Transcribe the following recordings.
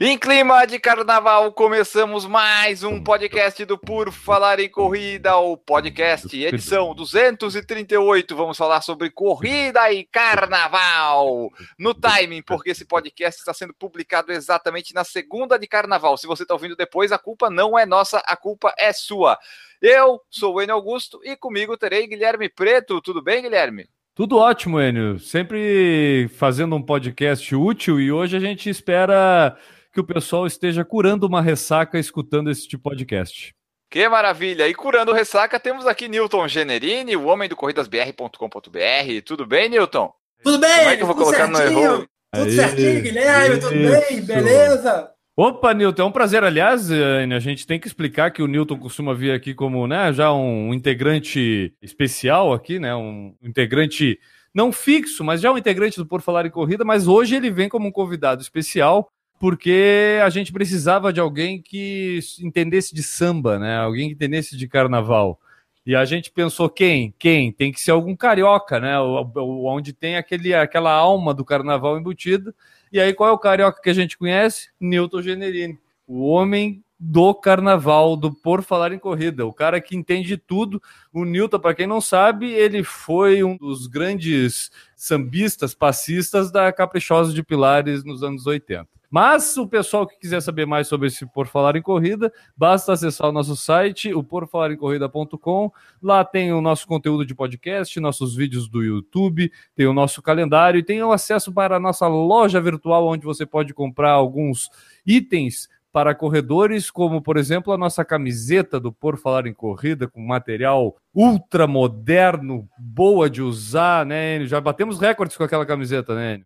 Em clima de carnaval, começamos mais um podcast do Por Falar em Corrida, o podcast edição 238. Vamos falar sobre corrida e carnaval no timing, porque esse podcast está sendo publicado exatamente na segunda de carnaval. Se você está ouvindo depois, a culpa não é nossa, a culpa é sua. Eu sou o Enio Augusto e comigo terei Guilherme Preto. Tudo bem, Guilherme? Tudo ótimo, Enio. Sempre fazendo um podcast útil e hoje a gente espera que o pessoal esteja curando uma ressaca escutando esse tipo de podcast. Que maravilha! E curando ressaca, temos aqui Newton Generini, o homem do corridasbr.com.br. Tudo bem, Newton? Tudo bem? Como é que eu vou tudo colocar no certinho? erro? Tudo Aê, certinho, Guilherme, tudo bem? isso. Beleza? Opa, Newton, é um prazer. Aliás, a gente tem que explicar que o Newton costuma vir aqui como né, já um integrante especial aqui, né? Um integrante não fixo, mas já um integrante do Por Falar em Corrida, mas hoje ele vem como um convidado especial porque a gente precisava de alguém que entendesse de samba, né? Alguém que entendesse de carnaval. E a gente pensou quem? Quem? Tem que ser algum carioca, né? O- o- Onde tem aquele, aquela alma do carnaval embutida. E aí qual é o carioca que a gente conhece? Newton Generini, o homem do carnaval, do Por Falar em Corrida, o cara que entende de tudo. O Newton, para quem não sabe, ele foi um dos grandes sambistas, passistas da Caprichosa de Pilares nos anos 80. Mas o pessoal que quiser saber mais sobre esse Por Falar em Corrida, basta acessar o nosso site, o. Lá tem o nosso conteúdo de podcast, nossos vídeos do YouTube, tem o nosso calendário e tem o acesso para a nossa loja virtual, onde você pode comprar alguns itens para corredores, como por exemplo a nossa camiseta do Por Falar em Corrida, com material ultra moderno, boa de usar, né? Já batemos recordes com aquela camiseta, né?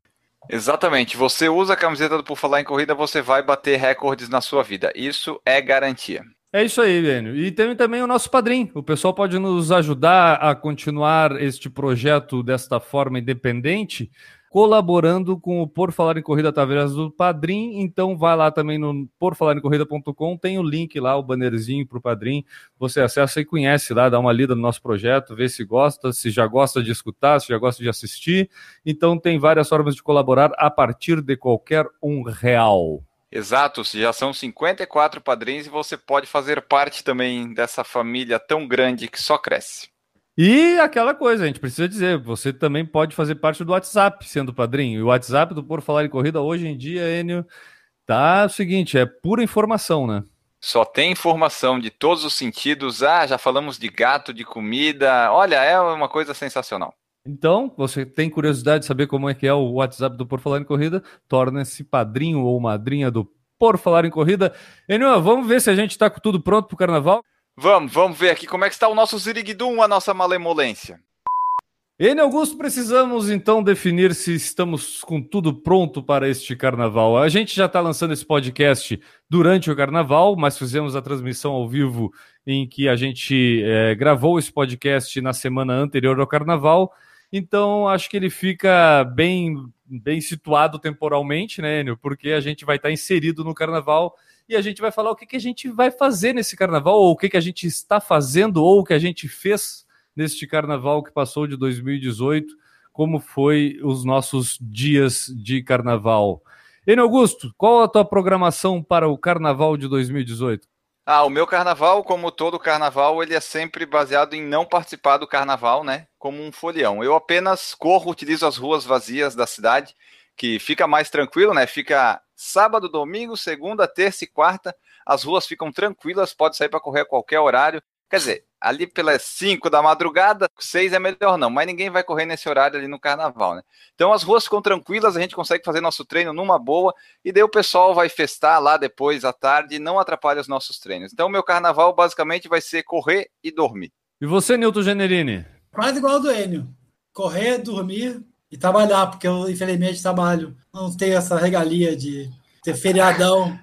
Exatamente. Você usa a camiseta do Por Falar em Corrida, você vai bater recordes na sua vida. Isso é garantia. É isso aí, Enio. E tem também o nosso padrinho. O pessoal pode nos ajudar a continuar este projeto desta forma independente, colaborando com o Por Falar em Corrida através do Padrim. Então vai lá também no porfalarencorrida.com, tem o link lá, o bannerzinho para o Padrim. Você acessa e conhece lá, dá uma lida no nosso projeto, vê se gosta, se já gosta de escutar, se já gosta de assistir. Então tem várias formas de colaborar a partir de qualquer um real. Exato, já são 54 padrinhos e você pode fazer parte também dessa família tão grande que só cresce. E aquela coisa, a gente precisa dizer, você também pode fazer parte do WhatsApp sendo padrinho. E o WhatsApp do Por Falar em Corrida hoje em dia, Enio, tá o seguinte, é pura informação, né? Só tem informação de todos os sentidos. Ah, já falamos de gato, de comida. Olha, é uma coisa sensacional. Então, você tem curiosidade de saber como é que é o WhatsApp do Por Falar em Corrida, torne-se padrinho ou madrinha do Por Falar em Corrida. Enio, vamos ver se a gente tá com tudo pronto pro carnaval. Vamos, vamos ver aqui como é que está o nosso Ziriguidum, a nossa malemolência. Enio Augusto, precisamos então definir se estamos com tudo pronto para este carnaval. A gente já está lançando esse podcast durante o carnaval, mas fizemos a transmissão ao vivo em que a gente eh, gravou esse podcast na semana anterior ao carnaval. Então, acho que ele fica bem, bem situado temporalmente, né, Enio? Porque a gente vai estar inserido no carnaval e a gente vai falar o que, que a gente vai fazer nesse carnaval, ou o que, que a gente está fazendo, ou o que a gente fez neste carnaval que passou de 2018, como foi os nossos dias de carnaval. Enio Augusto, qual a tua programação para o carnaval de 2018? Ah, o meu carnaval, como todo carnaval, ele é sempre baseado em não participar do carnaval, né? Como um folião. Eu apenas corro, utilizo as ruas vazias da cidade, que fica mais tranquilo, né? Fica sábado, domingo, segunda, terça e quarta. As ruas ficam tranquilas, pode sair para correr a qualquer horário. Quer dizer, ali pelas 5 da madrugada, 6 é melhor não, mas ninguém vai correr nesse horário ali no carnaval, né? Então as ruas ficam tranquilas, a gente consegue fazer nosso treino numa boa, e daí o pessoal vai festar lá depois à tarde e não atrapalha os nossos treinos. Então o meu carnaval basicamente vai ser correr e dormir. E você, Nilton Generini? Quase igual ao do Enio. Correr, dormir e trabalhar, porque eu, infelizmente, trabalho. Não tenho essa regalia de ter feriadão.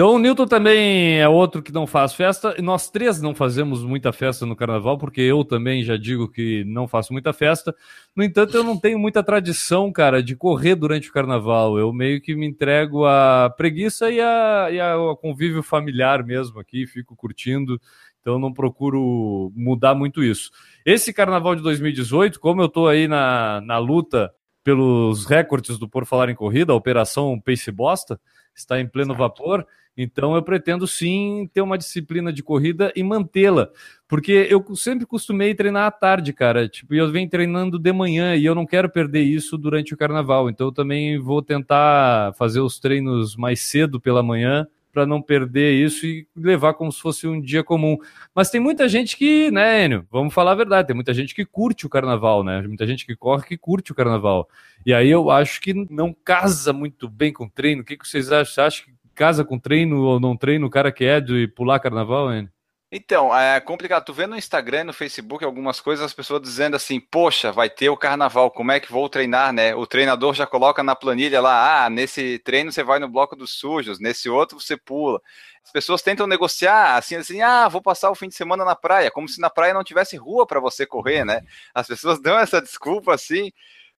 Então o Newton também é outro que não faz festa. Nós três não fazemos muita festa no carnaval, porque eu também já digo que não faço muita festa. No entanto, eu não tenho muita tradição, cara, de correr durante o carnaval. Eu meio que me entrego à preguiça e, e ao convívio familiar mesmo aqui, fico curtindo. Então não procuro mudar muito isso. Esse carnaval de 2018, como eu estou aí na, na luta pelos recordes do Por Falar em Corrida, a Operação Pace Bosta, está em pleno vapor. Então eu pretendo sim ter uma disciplina de corrida e mantê-la, porque eu sempre costumei treinar à tarde, cara. Tipo, eu venho treinando de manhã e eu não quero perder isso durante o carnaval. Então eu também vou tentar fazer os treinos mais cedo pela manhã para não perder isso e levar como se fosse um dia comum. Mas tem muita gente que, né, Enio, vamos falar a verdade, tem muita gente que curte o carnaval, né? Muita gente que corre que curte o carnaval. E aí eu acho que não casa muito bem com treino. O que, que vocês acham? Você acha que casa com treino ou não treino, o cara que é de pular carnaval, hein? Então, é complicado. Tu vê no Instagram, no Facebook, algumas coisas, as pessoas dizendo assim, poxa, vai ter o carnaval, como é que vou treinar, né? O treinador já coloca na planilha lá, ah, nesse treino você vai no bloco dos sujos, nesse outro você pula. As pessoas tentam negociar assim, assim, ah, vou passar o fim de semana na praia, como se na praia não tivesse rua para você correr, né? As pessoas dão essa desculpa assim.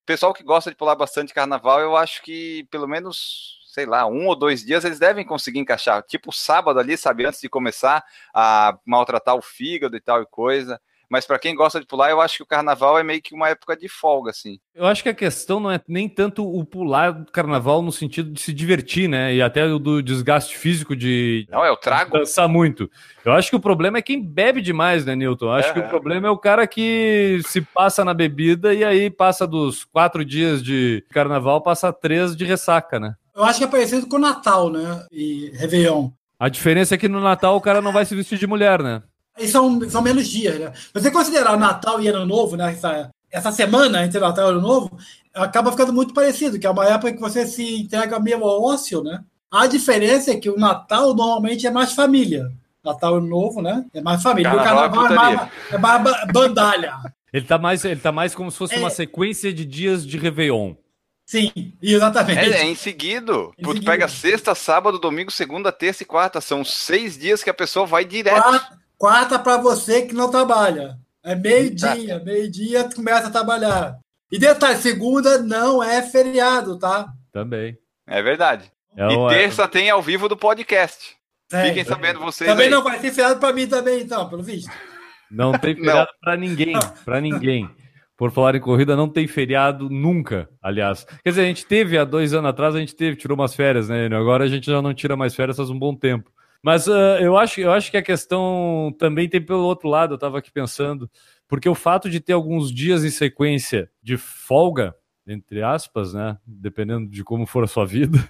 O pessoal que gosta de pular bastante carnaval, eu acho que pelo menos sei lá, um ou dois dias, eles devem conseguir encaixar. Tipo sábado ali, sabe, antes de começar a maltratar o fígado e tal e coisa. Mas para quem gosta de pular, eu acho que o carnaval é meio que uma época de folga, assim. Eu acho que a questão não é nem tanto o pular do carnaval no sentido de se divertir, né? E até o do desgaste físico de. Não, é o trago. Dançar muito. Eu acho que o problema é quem bebe demais, né, Newton? Eu acho é, que o problema é o cara que se passa na bebida e aí passa dos quatro dias de carnaval, passa três de ressaca, né? Eu acho que é parecido com o Natal, né? E Réveillon. A diferença é que no Natal o cara não vai se vestir de mulher, né? E são, são menos dias, né? Você considerar Natal e Ano Novo, né? Essa, essa semana entre Natal e Ano Novo, acaba ficando muito parecido, que é uma época que você se entrega meio ao ócio, né? A diferença é que o Natal normalmente é mais família. Natal e Ano Novo, né? É mais família. Carnaval o Carnaval é, é, mais, é mais bandalha. Ele tá mais, ele tá mais como se fosse é, uma sequência de dias de Réveillon. Sim, exatamente. É, é em seguido. Em tu pega sexta, sábado, domingo, segunda, terça e quarta. São seis dias que a pessoa vai direto. Quarta, quarta para você que não trabalha. É meio-dia. Meio-dia tu começa a trabalhar. E detalhe, segunda não é feriado, tá? Também. É verdade. É e terça tem ao vivo do podcast. É, Fiquem sabendo vocês. Também aí. não vai ter feriado para mim também, então, pelo visto. Não tem feriado para ninguém. Para ninguém. Por falar em corrida, não tem feriado nunca, aliás. Quer dizer, a gente teve há dois anos atrás, a gente teve, tirou umas férias, né? Agora a gente já não tira mais férias faz um bom tempo. Mas uh, eu, acho, eu acho que a questão também tem pelo outro lado, eu estava aqui pensando, porque o fato de ter alguns dias em sequência de folga, entre aspas, né? Dependendo de como for a sua vida,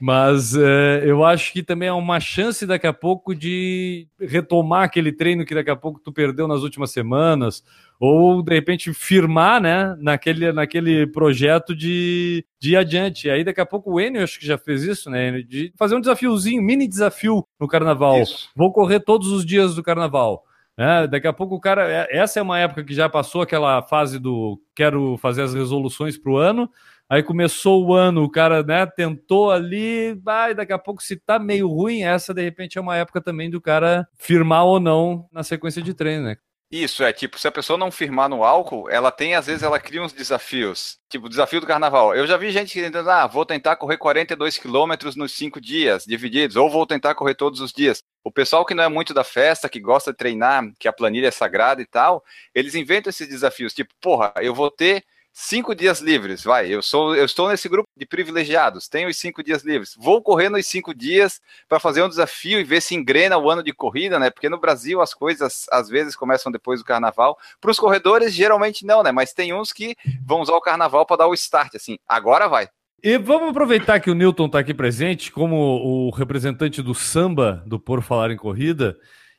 mas uh, eu acho que também é uma chance daqui a pouco de retomar aquele treino que daqui a pouco tu perdeu nas últimas semanas, ou de repente firmar, né, naquele, naquele projeto de, de ir adiante. Aí daqui a pouco o Enio acho que já fez isso, né, de fazer um desafiozinho, mini desafio no carnaval. Isso. Vou correr todos os dias do carnaval. É, daqui a pouco o cara. É, essa é uma época que já passou aquela fase do quero fazer as resoluções para o ano. Aí começou o ano, o cara né, tentou ali, vai, daqui a pouco se tá meio ruim, essa de repente é uma época também do cara firmar ou não na sequência de treino, né? Isso, é tipo, se a pessoa não firmar no álcool, ela tem, às vezes, ela cria uns desafios. Tipo, desafio do carnaval. Eu já vi gente que tentando, ah, vou tentar correr 42 quilômetros nos cinco dias divididos, ou vou tentar correr todos os dias. O pessoal que não é muito da festa, que gosta de treinar, que a planilha é sagrada e tal, eles inventam esses desafios. Tipo, porra, eu vou ter cinco dias livres, vai, eu sou, eu estou nesse grupo de privilegiados, tenho os cinco dias livres, vou correr nos cinco dias para fazer um desafio e ver se engrena o ano de corrida, né? Porque no Brasil as coisas às vezes começam depois do carnaval. Para os corredores geralmente não, né? Mas tem uns que vão usar o carnaval para dar o start, assim, agora vai. E vamos aproveitar que o Newton está aqui presente como o representante do samba do Por Falar em Corrida.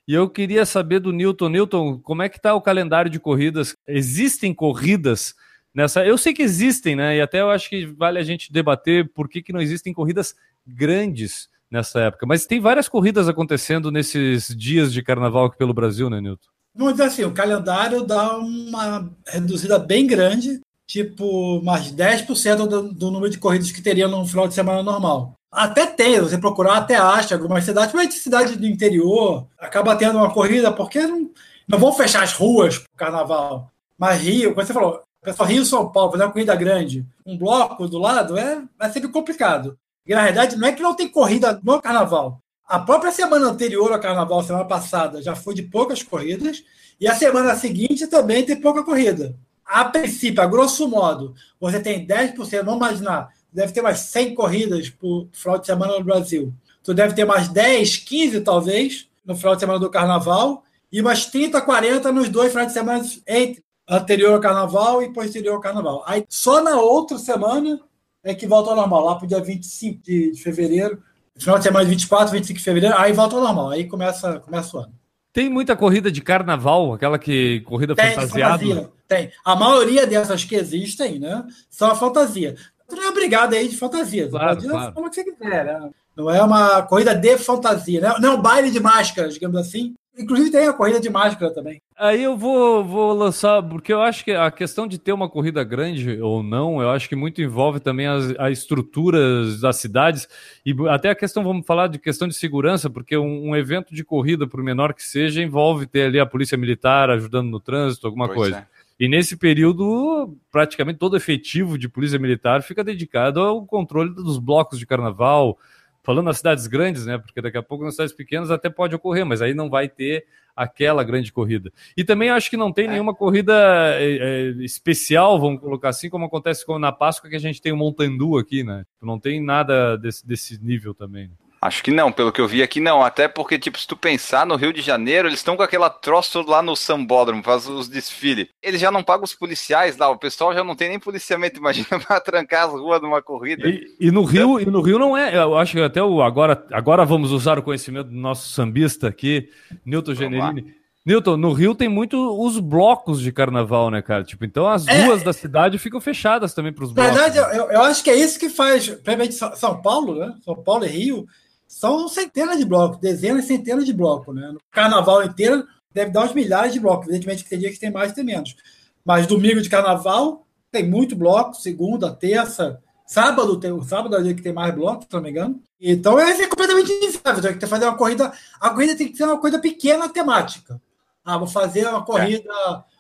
E eu queria saber do Newton. Newton, como é que está o calendário de corridas? Existem corridas nessa. Eu sei que existem, né? E até eu acho que vale a gente debater por que, que não existem corridas grandes nessa época. Mas tem várias corridas acontecendo nesses dias de carnaval aqui pelo Brasil, né, Nilton? Vamos dizer assim, o calendário dá uma reduzida bem grande, tipo mais 10% do, do número de corridas que teria no final de semana normal. Até tem, você procurar, até acha algumas cidades, mas cidade do interior acaba tendo uma corrida, porque não, não vão fechar as ruas para o carnaval. Mas Rio, como você falou, pessoal Rio São Paulo, fazer uma corrida grande, um bloco do lado, é, é sempre complicado. E na verdade, não é que não tem corrida no carnaval. A própria semana anterior ao carnaval, semana passada, já foi de poucas corridas, e a semana seguinte também tem pouca corrida. A princípio, a grosso modo, você tem 10%, vamos imaginar, deve ter mais 100 corridas por final de semana no Brasil. Tu deve ter mais 10, 15 talvez, no final de semana do carnaval, e umas 30, 40 nos dois finais de semana entre anterior ao carnaval e posterior ao carnaval. Aí só na outra semana é que volta ao normal, lá para o dia 25 de, de fevereiro, final de semana de 24, 25 de fevereiro, aí volta ao normal, aí começa, começa o ano. Tem muita corrida de carnaval, aquela que corrida tem, fantasiada? Fantasia, tem. A maioria dessas que existem, né, são a fantasia. Tu não é obrigado aí de fantasia. Claro, pode claro. falar o que você quiser, né? Não é uma corrida de fantasia, né? não é um baile de máscaras, digamos assim. Inclusive tem a corrida de máscara também. Aí eu vou, vou lançar, porque eu acho que a questão de ter uma corrida grande ou não, eu acho que muito envolve também as, as estruturas das cidades e até a questão, vamos falar de questão de segurança, porque um, um evento de corrida, por menor que seja, envolve ter ali a polícia militar ajudando no trânsito, alguma Pois coisa. é. E nesse período, praticamente todo efetivo de polícia militar fica dedicado ao controle dos blocos de carnaval, falando nas cidades grandes, né? Porque daqui a pouco nas cidades pequenas até pode ocorrer, mas aí não vai ter aquela grande corrida. E também acho que não tem nenhuma corrida é, é, especial, vamos colocar assim, como acontece na Páscoa, que a gente tem o Montandu aqui, né? Não tem nada desse, desse nível também. né? Acho que não, pelo que eu vi aqui não. Até porque, tipo, se tu pensar no Rio de Janeiro, eles estão com aquela troço lá no Sambódromo, faz os desfiles. Eles já não pagam os policiais lá, o pessoal já não tem nem policiamento, imagina, pra trancar as ruas numa corrida. E, e no Rio, e no Rio não é, eu acho que até o agora, agora vamos usar o conhecimento do nosso sambista aqui, Newton Generini. Newton, no Rio tem muito os blocos de carnaval, né, cara? Tipo, então as É. ruas da cidade ficam fechadas também para os Na blocos. verdade, eu, eu acho que é isso que faz, principalmente São Paulo, né? São Paulo e Rio, são centenas de blocos, dezenas centenas de blocos, né? No carnaval inteiro deve dar uns milhares de blocos. Evidentemente que tem dia que tem mais e tem menos. Mas domingo de carnaval tem muito bloco, segunda, terça, sábado, tem, o sábado é o dia que tem mais blocos, se não me engano. Então é, é completamente inviável. Tem que fazer uma corrida. A corrida tem que ser uma coisa pequena temática. Ah, vou fazer uma corrida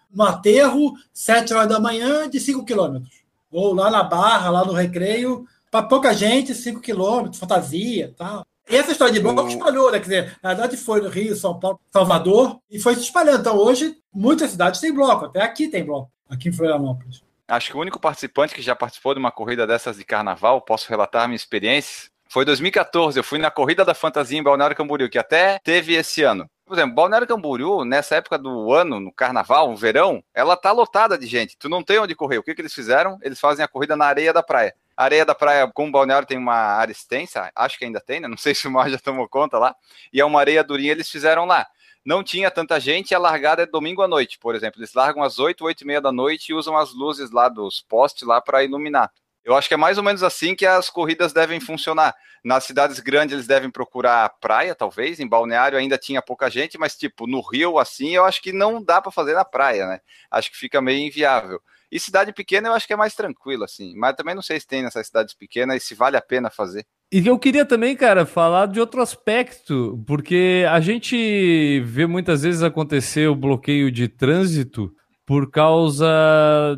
no aterro, 7 horas da manhã, de 5 quilômetros. Vou lá na barra, lá no recreio, para pouca gente, 5 quilômetros, fantasia tal. Essa história de bloco O- espalhou, né? Quer dizer, na verdade foi no Rio, São Paulo, Salvador, e foi se espalhando. Então hoje, muitas cidades têm bloco, até aqui tem bloco, aqui em Florianópolis. Acho que o único participante que já participou de uma corrida dessas de carnaval, posso relatar minha experiência, foi 2014. Eu fui na corrida da fantasia em Balneário Camboriú, que até teve esse ano. Por exemplo, Balneário Camboriú, nessa época do ano, no carnaval, no verão, ela tá lotada de gente. Tu não tem onde correr. O que, que eles fizeram? Eles fazem a corrida na areia da praia. A areia da praia, como o Balneário tem uma área extensa, acho que ainda tem, né? Não sei se o Mar já tomou conta lá. E é uma areia durinha, eles fizeram lá. Não tinha tanta gente a largada é domingo à noite, por exemplo. Eles largam às 8, 8 e meia da noite e usam as luzes lá dos postes lá para iluminar. Eu acho que é mais ou menos assim que as corridas devem funcionar. Nas cidades grandes eles devem procurar praia, talvez. Em Balneário ainda tinha pouca gente, mas tipo, no Rio, assim, eu acho que não dá para fazer na praia, né? Acho que fica meio inviável. E cidade pequena eu acho que é mais tranquilo, assim. Mas também não sei se tem nessas cidades pequenas e se vale a pena fazer. E eu queria também, cara, falar de outro aspecto, porque a gente vê muitas vezes acontecer o bloqueio de trânsito por causa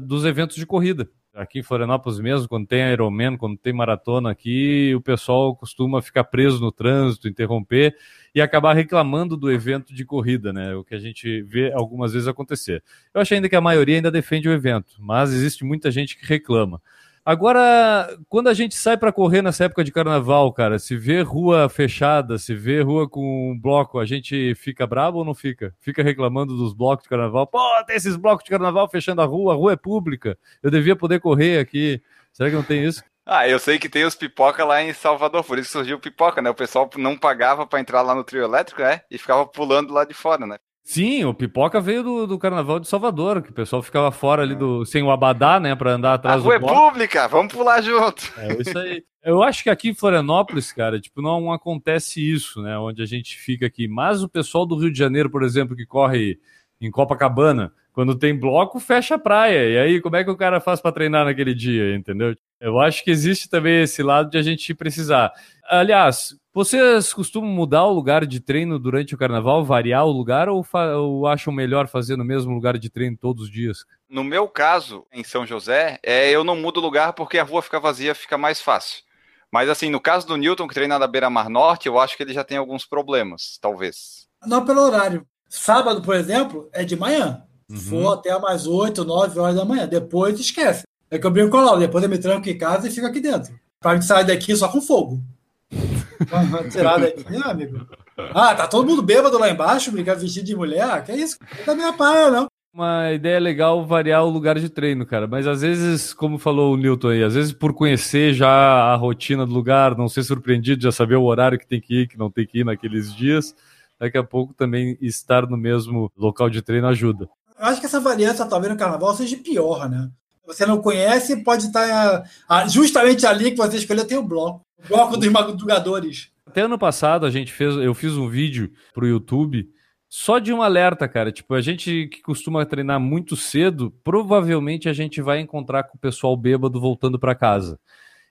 dos eventos de corrida. Aqui em Florianópolis mesmo, quando tem Ironman, quando tem maratona aqui, o pessoal costuma ficar preso no trânsito, interromper e acabar reclamando do evento de corrida, né? O que a gente vê algumas vezes acontecer. Eu acho ainda que a maioria ainda defende o evento, mas existe muita gente que reclama. Agora, quando a gente sai para correr nessa época de carnaval, cara, se vê rua fechada, se vê rua com um bloco, a gente fica bravo ou não fica? Fica reclamando dos blocos de carnaval. Pô, tem esses blocos de carnaval fechando a rua, a rua é pública. Eu devia poder correr aqui. Será que não tem isso? Ah, eu sei que tem os pipoca lá em Salvador, por isso surgiu pipoca, né? O pessoal não pagava para entrar lá no trio elétrico, né? E ficava pulando lá de fora, né? Sim, o pipoca veio do, do carnaval de Salvador, que o pessoal ficava fora ali do sem o abadá, né, para andar A atrás rua é do pública, vamos pular junto. É isso aí. Eu acho que aqui em Florianópolis, cara, tipo, não acontece isso, né? Onde a gente fica aqui. Mas o pessoal do Rio de Janeiro, por exemplo, que corre em Copacabana, quando tem bloco, fecha a praia. E aí, como é que o cara faz para treinar naquele dia, entendeu? Eu acho que existe também esse lado de a gente precisar. Aliás, vocês costumam mudar o lugar de treino durante o carnaval, variar o lugar, ou, ou acham melhor fazer no mesmo lugar de treino todos os dias? No meu caso, em São José, é, eu não mudo o lugar porque a rua fica vazia, fica mais fácil. Mas assim, no caso do Newton, que treina na Beira Mar Norte, eu acho que ele já tem alguns problemas, talvez. Não pelo horário. Sábado, por exemplo, é de manhã. Uhum. For até mais 8, 9 horas da manhã. Depois esquece. É que eu brinco com a Laura, depois eu me tranco em casa e fico aqui dentro. Pra gente sair daqui só com fogo. Tirar daqui, né, amigo? Ah, tá todo mundo bêbado lá embaixo, brincando vestido de mulher? Ah, que é isso? Não da minha praia, não. Uma ideia legal variar o lugar de treino, cara. Mas às vezes, como falou o Newton aí, às vezes por conhecer já a rotina do lugar, não ser surpreendido, já saber o horário que tem que ir, que não tem que ir naqueles dias, daqui a pouco também estar no mesmo local de treino ajuda. Eu acho que essa variância, talvez, no carnaval seja pior, né? Você não conhece, pode estar. Ah, justamente ali que você escolheu tem o bloco. O bloco dos madrugadores. Até ano passado a gente fez, eu fiz um vídeo pro YouTube só de um alerta, cara. Tipo, a gente que costuma treinar muito cedo, provavelmente a gente vai encontrar com o pessoal bêbado voltando para casa.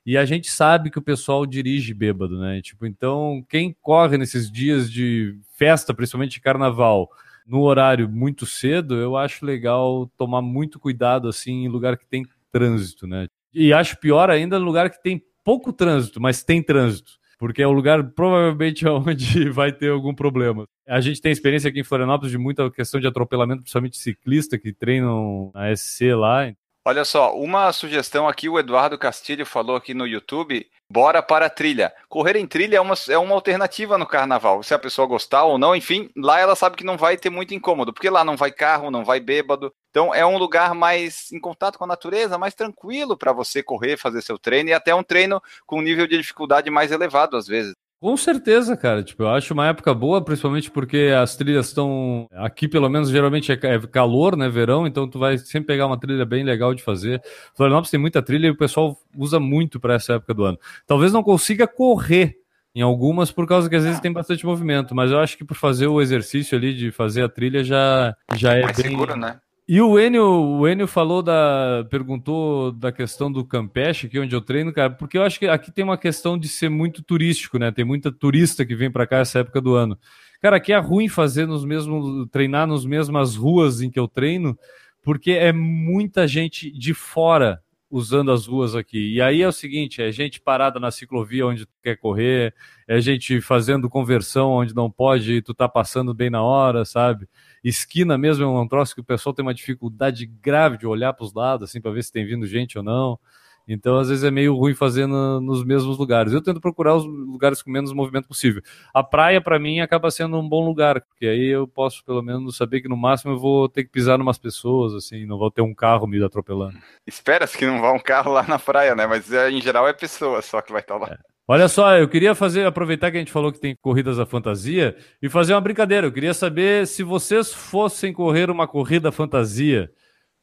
E a gente sabe que o pessoal dirige bêbado, né? Tipo, então, quem corre nesses dias de festa, principalmente de carnaval, no horário muito cedo, eu acho legal tomar muito cuidado assim em lugar que tem trânsito, né? E acho pior ainda no lugar que tem pouco trânsito, mas tem trânsito, porque é o lugar provavelmente onde vai ter algum problema. A gente tem experiência aqui em Florianópolis de muita questão de atropelamento, principalmente ciclista que treinam na SC lá. Olha só, uma sugestão aqui, o Eduardo Castilho falou aqui no YouTube, bora para a trilha. Correr em trilha é uma, é uma alternativa no carnaval, se a pessoa gostar ou não, enfim, lá ela sabe que não vai ter muito incômodo, porque lá não vai carro, não vai bêbado, então é um lugar mais em contato com a natureza, mais tranquilo para você correr, fazer seu treino, e até um treino com nível de dificuldade mais elevado às vezes. Com certeza, cara. Tipo, eu acho uma época boa, principalmente porque as trilhas estão. Aqui, pelo menos, geralmente é, é calor, né? Verão, então tu vai sempre pegar uma trilha bem legal de fazer. Florianópolis tem muita trilha e o pessoal usa muito para essa época do ano. Talvez não consiga correr em algumas por causa que às vezes tem bastante movimento, mas eu acho que por fazer o exercício ali de fazer a trilha já, já é Mais bem. seguro, né? E o Enio, o Enio falou da. perguntou da questão do Campeche, aqui onde eu treino, cara, porque eu acho que aqui tem uma questão de ser muito turístico, né? Tem muita turista que vem para cá essa época do ano. Cara, aqui é ruim fazer nos mesmos. treinar nas mesmas ruas em que eu treino, porque é muita gente de fora usando as ruas aqui. E aí é o seguinte, é gente parada na ciclovia onde tu quer correr, é gente fazendo conversão onde não pode e tu tá passando bem na hora, sabe? Esquina mesmo é um troço que o pessoal tem uma dificuldade grave de olhar para os lados, assim, para ver se tem vindo gente ou não. Então, às vezes, é meio ruim fazer no, nos mesmos lugares. Eu tento procurar os lugares com menos movimento possível. A praia, para mim, acaba sendo um bom lugar, porque aí eu posso, pelo menos, saber que no máximo eu vou ter que pisar em umas pessoas, assim, não vou ter um carro me atropelando. Espera-se que não vá um carro lá na praia, né? Mas é, em geral é pessoa só que vai estar lá. É. Olha só, eu queria fazer, aproveitar que a gente falou que tem corridas da fantasia e fazer uma brincadeira. Eu queria saber se vocês fossem correr uma corrida fantasia,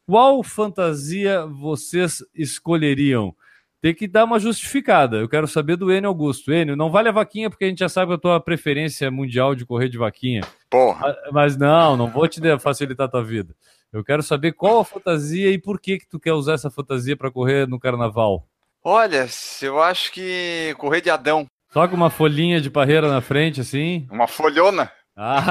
qual fantasia vocês escolheriam? Tem que dar uma justificada. Eu quero saber do Enio Augusto. Enio, não vale a vaquinha, porque a gente já sabe a tua preferência mundial de correr de vaquinha. Porra. Mas não, não vou te facilitar a tua vida. Eu quero saber qual a fantasia e por que que tu quer usar essa fantasia para correr no carnaval. Olha, eu acho que correr de Adão. Só com uma folhinha de parreira na frente, assim? Uma folhona. Ah,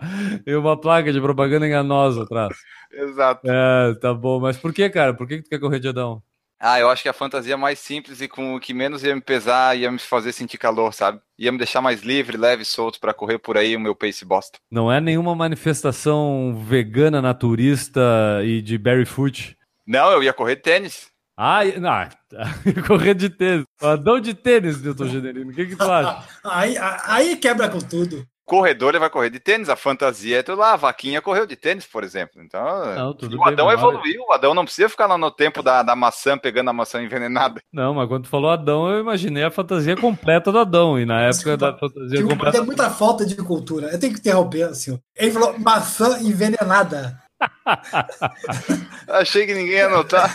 e uma placa de propaganda enganosa atrás. Exato. É, tá bom. Mas por que, cara? Por que, que tu quer correr de Adão? Ah, eu acho que a fantasia mais simples e com o que menos ia me pesar, ia me fazer sentir calor, sabe? Ia me deixar mais livre, leve e solto para correr por aí o meu pace bosta. Não é nenhuma manifestação vegana, naturista e de barefoot? Não, eu ia correr de tênis. Ah, não, correr de tênis. Adão de tênis, Newton Generino. O que, que tu acha? aí, aí quebra com tudo. Corredor ele vai correr de tênis, a fantasia é tudo lá. A vaquinha correu de tênis, por exemplo. Então, não, tudo o Adão bem, evoluiu. O Adão não precisa ficar lá no tempo da, da maçã, pegando a maçã envenenada. Não, mas quando tu falou Adão, eu imaginei a fantasia completa do Adão. E na época Desculpa, da fantasia completa. Tem muita falta de cultura. Eu tenho que interromper, assim. Ele falou maçã envenenada. Achei que ninguém ia notar.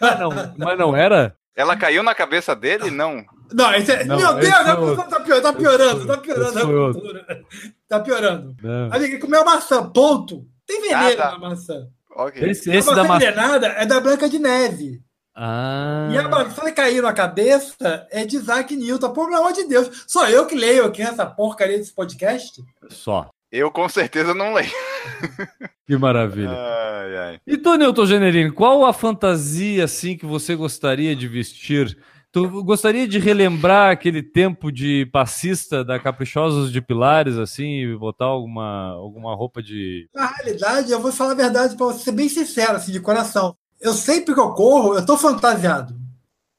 Mas não, mas não era? Ela caiu na cabeça dele? Não. Não, esse é... não meu Deus, é tá, pior, tá piorando, tá piorando a cultura. Tá piorando. Amiga, ele comeu maçã, ponto. Tem veneno ah, tá. na maçã. Okay. Esse, esse a maçã envenenada é da Branca de Neve. Ah. E a maçã caiu na cabeça é de Isaac Newton. Pelo amor de Deus. Só eu que leio aqui essa porcaria desse podcast? Só. Eu com certeza não leio. Que maravilha. Ai, ai. E tu, Newton Generini, qual a fantasia assim que você gostaria de vestir? Tu gostaria de relembrar aquele tempo de passista da Caprichosos de Pilares, assim, e botar alguma, alguma roupa de. Na realidade, eu vou falar a verdade para você ser bem sincero, assim, de coração. Eu sempre que eu corro, eu tô fantasiado.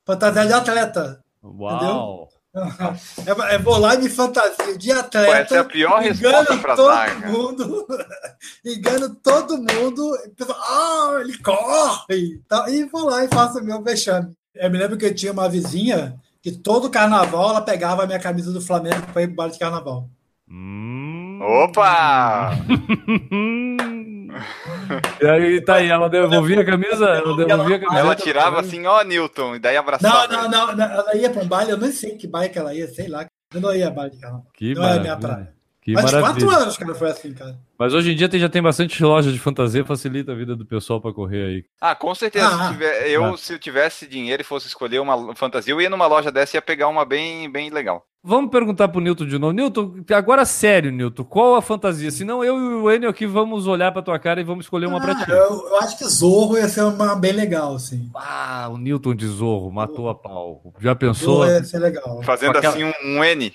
Fantasiado de atleta. Uau! É, é, vou lá de fantasia de atleta. Essa é a pior resposta todo dar, cara. mundo, engano todo mundo. Ah, ele corre! E vou lá e faço o meu vexame. Eu me lembro que eu tinha uma vizinha que todo carnaval ela pegava a minha camisa do Flamengo para ir pro baile de carnaval. Hum. Opa! e aí, tá aí, ela devolvia a camisa? Ela devolvia a camisa. Ela tirava assim, ó, Newton, e daí Não, abraçava. não, não, não, ela ia para um baile, eu nem sei que baile que ela ia, sei lá. Eu não ia a baile de carnaval. Que não é minha maravilha. praia. Que Mas quatro maravilha. anos que não foi assim, cara. Mas hoje em dia tem, já tem bastante loja de fantasia, facilita a vida do pessoal pra correr aí. Ah, com certeza. Ah, se tiver- eu, ah. se eu tivesse dinheiro e fosse escolher uma fantasia, eu ia numa loja dessa e ia pegar uma bem, bem legal. Vamos perguntar pro Newton de novo. Newton, agora sério, Newton, qual a fantasia? Senão eu e o Enio aqui vamos olhar pra tua cara e vamos escolher uma pra Ah, ti. eu, eu acho que Zorro ia ser uma bem legal, assim. Ah, o Newton de Zorro, matou a pau. Já pensou? Zorro ia ser legal. Fazendo aquela- assim um, um N.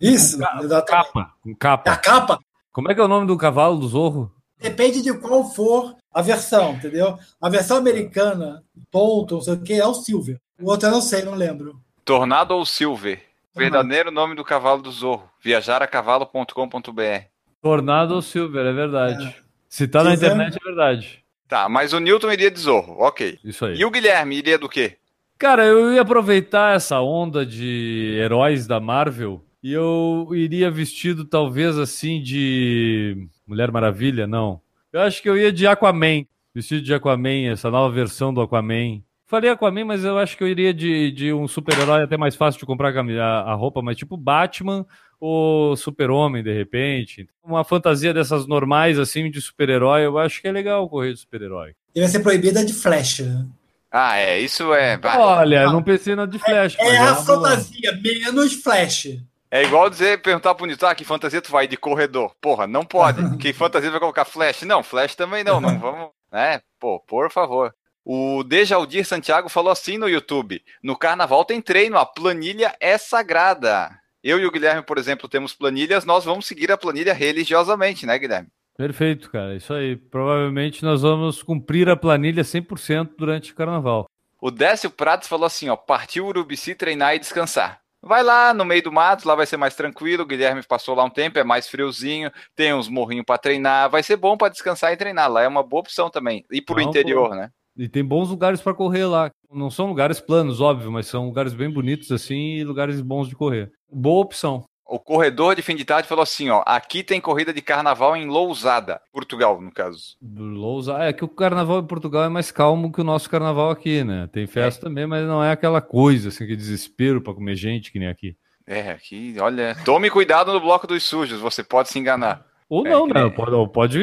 Isso, Com exatamente. capa, com A capa. capa Como é que é o nome do cavalo do Zorro? depende de qual for a versão, entendeu? A versão americana, Tonto, não sei o que, é o Silver. O outro eu não sei, não lembro. Tornado ou Silver? Verdadeiro nome do cavalo do Zorro. Viajaracavalo.com.br. Tornado ou Silver, é verdade. Se tá na internet, é verdade. Tá, mas o Newton iria de Zorro, ok. Isso aí. E o Guilherme iria do quê? Cara, eu ia aproveitar essa onda de heróis da Marvel e eu iria vestido talvez assim de Mulher Maravilha, não. Eu acho que eu ia de Aquaman, vestido de Aquaman, essa nova versão do Aquaman. Falei Aquaman, mas eu acho que eu iria de, de um super-herói até mais fácil de comprar a a, roupa, mas tipo Batman ou Super-Homem, de repente. Uma fantasia dessas normais, assim, de super-herói, eu acho que é legal correr de super-herói. E vai ser proibida de Flash. né? Ah, é, isso é. Olha, eu não pensei na de Flash. É uma a fantasia, menos Flash. É igual dizer, perguntar pro Newton, ah, que fantasia tu vai de corredor? Porra, não pode. que fantasia vai colocar flash? Não, flash também não, não vamos, né? Pô, por favor. O Dejaldir Santiago falou assim no YouTube: no carnaval tem treino, a planilha é sagrada. Eu e o Guilherme, por exemplo, temos planilhas, nós vamos seguir a planilha religiosamente, né, Guilherme? Perfeito, cara. Isso aí. Provavelmente nós vamos cumprir a planilha 100% durante o carnaval. O Décio Pratos falou assim: ó, partiu Urubici treinar e descansar. Vai lá no meio do mato, lá vai ser mais tranquilo. O Guilherme passou lá um tempo, é mais friozinho, tem uns morrinhos para treinar, vai ser bom para descansar e treinar. Lá é uma boa opção também. E pro Não, interior, pô. né? E tem bons lugares para correr lá. Não são lugares planos, óbvio, mas são lugares bem bonitos assim e lugares bons de correr. Boa opção. O corredor de fim de tarde falou assim: ó, aqui tem corrida de carnaval em Lousada, Portugal, no caso. Lousa, é que o carnaval em Portugal é mais calmo que o nosso carnaval aqui, né? Tem festa também, mas não é aquela coisa assim que desespero para comer gente que nem aqui. É, aqui, olha, tome cuidado no bloco dos sujos, você pode se enganar. Ou É, não, né? Pode, pode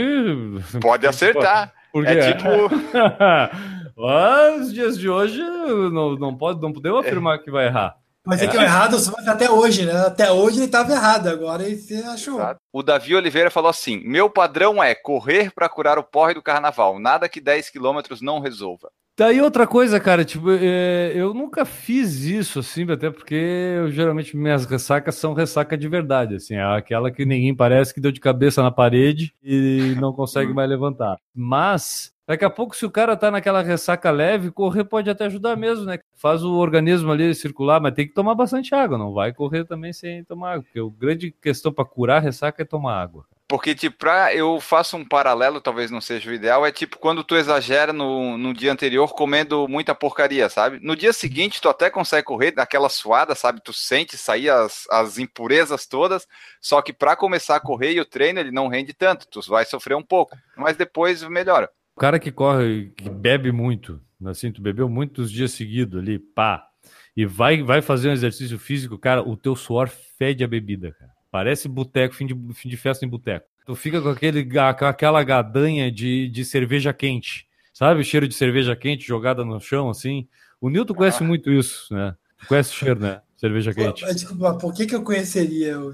Pode acertar. Porque É tipo. Os dias de hoje não, não, pode, não podemos afirmar que vai errar. Mas é que o errado até hoje, né? Até hoje ele estava errado, agora ele achou. Exato. O Davi Oliveira falou assim: meu padrão é correr para curar o porre do carnaval, nada que 10 quilômetros não resolva. Daí outra coisa, cara, tipo, é, eu nunca fiz isso, assim, até porque eu, geralmente minhas ressacas são ressaca de verdade, assim, é aquela que ninguém parece que deu de cabeça na parede e não consegue mais levantar. Mas, daqui a pouco, se o cara tá naquela ressaca leve, correr pode até ajudar mesmo, né? Faz o organismo ali circular, mas tem que tomar bastante água, não vai correr também sem tomar água, porque a grande questão para curar ressaca é tomar água. Porque, tipo, pra, eu faço um paralelo, talvez não seja o ideal, é tipo quando tu exagera no, no dia anterior comendo muita porcaria, sabe? No dia seguinte, tu até consegue correr daquela suada, sabe? Tu sente sair as, as impurezas todas, só que pra começar a correr e o treino, ele não rende tanto, tu vai sofrer um pouco, mas depois melhora. O cara que corre, que bebe muito, assim, tu bebeu muitos dias seguidos ali, pá, e vai, vai fazer um exercício físico, cara, o teu suor fede a bebida, cara. Parece boteco, fim de, fim de festa em boteco. Tu fica com, aquele, com aquela gadanha de, de cerveja quente. Sabe? Cheiro de cerveja quente jogada no chão, assim. O Newton conhece Ah. muito isso, né? Conhece o cheiro, né? Cerveja quente. Desculpa, por que, que eu conheceria o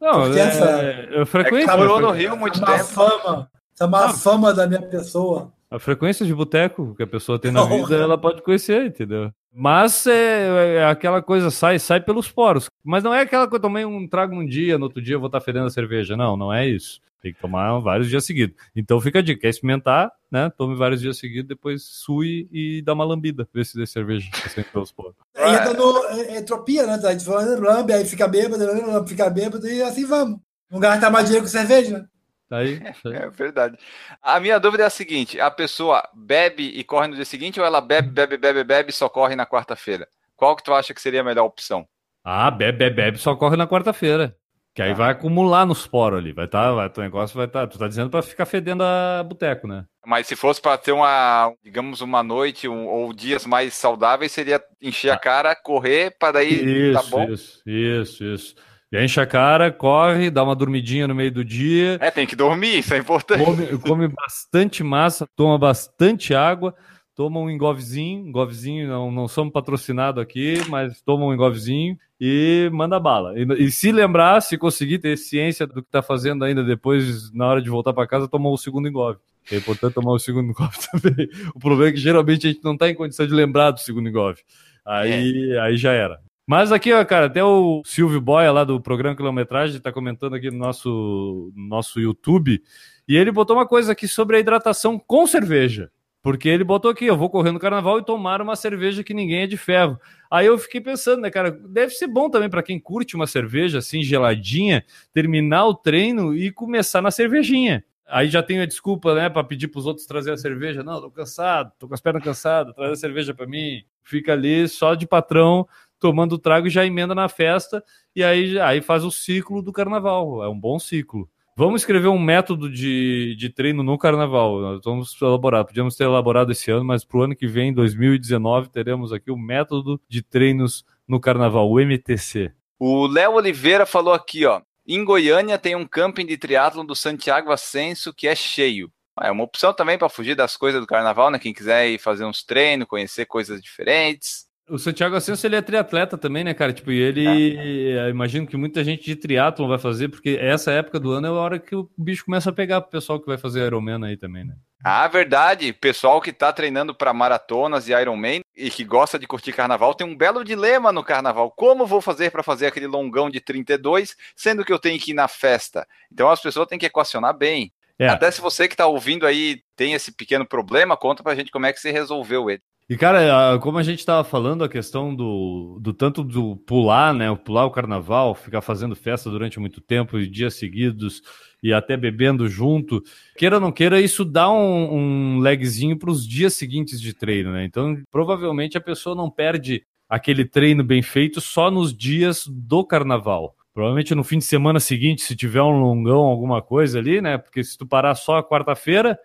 Não, porque é, essa- a frequência. É no Rio muito tempo. fama? Essa má Ah. fama da minha pessoa. A frequência de boteco que a pessoa tem na vida, ela pode conhecer, entendeu? Mas é, é aquela coisa, sai, sai pelos poros. Mas não é aquela que eu tomei um trago um dia, no outro dia eu vou estar fedendo a cerveja. Não, não é isso. Tem que tomar vários dias seguidos. Então fica a dica, quer experimentar, né? Tome vários dias seguidos, depois sue e dá uma lambida, vê se dê cerveja, assim, pelos poros. Aí entra no é, entropia, né? A gente vai, lambe, aí fica bêbado, lambe, fica bêbado e assim vamos. Não gasta mais dinheiro com cerveja. Tá aí. É verdade. A minha dúvida é a seguinte: a pessoa bebe e corre no dia seguinte ou ela bebe, bebe, bebe, bebe e só corre na quarta-feira? Qual que tu acha que seria a melhor opção? Ah, bebe, bebe, bebe, só corre na quarta-feira. Que aí Ah. vai acumular nos poros ali. Vai tá, vai, teu negócio vai estar. tu tá dizendo pra ficar fedendo a boteco, né? Mas se fosse para ter uma, digamos, uma noite um- ou dias mais saudáveis, seria encher a cara, correr, para daí tá Isso, bom. isso, isso, isso. Aí enche a cara, corre, dá uma dormidinha no meio do dia, É, tem que dormir, isso é importante. come, come bastante massa, toma bastante água, toma um engovezinho, engovezinho, não, não somos patrocinados aqui, mas toma um engovezinho e manda bala. E, e se lembrar, se conseguir ter ciência do que tá fazendo ainda depois, na hora de voltar para casa, tomou o segundo engove. É importante tomar o segundo engove também. O problema é que geralmente a gente não tá em condição de lembrar do segundo engove. Aí, aí já era. Mas aqui, ó, cara, até o Silvio Boia lá do programa Quilometragem tá comentando aqui no nosso, no nosso YouTube. E ele botou uma coisa aqui sobre a hidratação com cerveja. Porque ele botou aqui, eu vou correr no carnaval e tomar uma cerveja que ninguém é de ferro. Aí eu fiquei pensando, né, cara, deve ser bom também para quem curte uma cerveja assim geladinha, terminar o treino e começar na cervejinha. Aí já tenho a desculpa, né, para pedir para os outros trazer a cerveja. Não, tô cansado, tô com as pernas cansadas, traz a cerveja para mim. Fica ali só de patrão, tomando trago e já emenda na festa. E aí, aí faz o ciclo do carnaval. É um bom ciclo. Vamos escrever um método de, de treino no carnaval. Nós vamos elaborar. Podíamos ter elaborado esse ano, mas para o ano que vem, 2019, teremos aqui o método de treinos no carnaval, o MTC. O Léo Oliveira falou aqui, ó. Em Goiânia tem um camping de triatlon do Santiago Ascenso que é cheio. É uma opção também para fugir das coisas do carnaval, né? Quem quiser ir fazer uns treinos, conhecer coisas diferentes. O Santiago Ascenso, ele é triatleta também, né, cara? Tipo, e ele, eu imagino que muita gente de triatlon vai fazer, porque essa época do ano é a hora que o bicho começa a pegar pro pessoal que vai fazer Ironman aí também, né? Ah, verdade. Pessoal que tá treinando para maratonas e Ironman e que gosta de curtir carnaval tem um belo dilema no carnaval. Como vou fazer para fazer aquele longão de 32, sendo que eu tenho que ir na festa? Então as pessoas têm que equacionar bem. É. Até se você que tá ouvindo aí tem esse pequeno problema, conta pra gente como é que você resolveu ele. E, cara, a- como a gente estava falando, a questão do, do tanto do pular, né? o Pular o carnaval, ficar fazendo festa durante muito tempo e dias seguidos e até bebendo junto. Queira ou não queira, isso dá um, um lagzinho para os dias seguintes de treino, né? Então, provavelmente a pessoa não perde aquele treino bem feito só nos dias do carnaval. Provavelmente no fim de semana seguinte, se tiver um longão, alguma coisa ali, né? Porque se tu parar só a quarta-feira,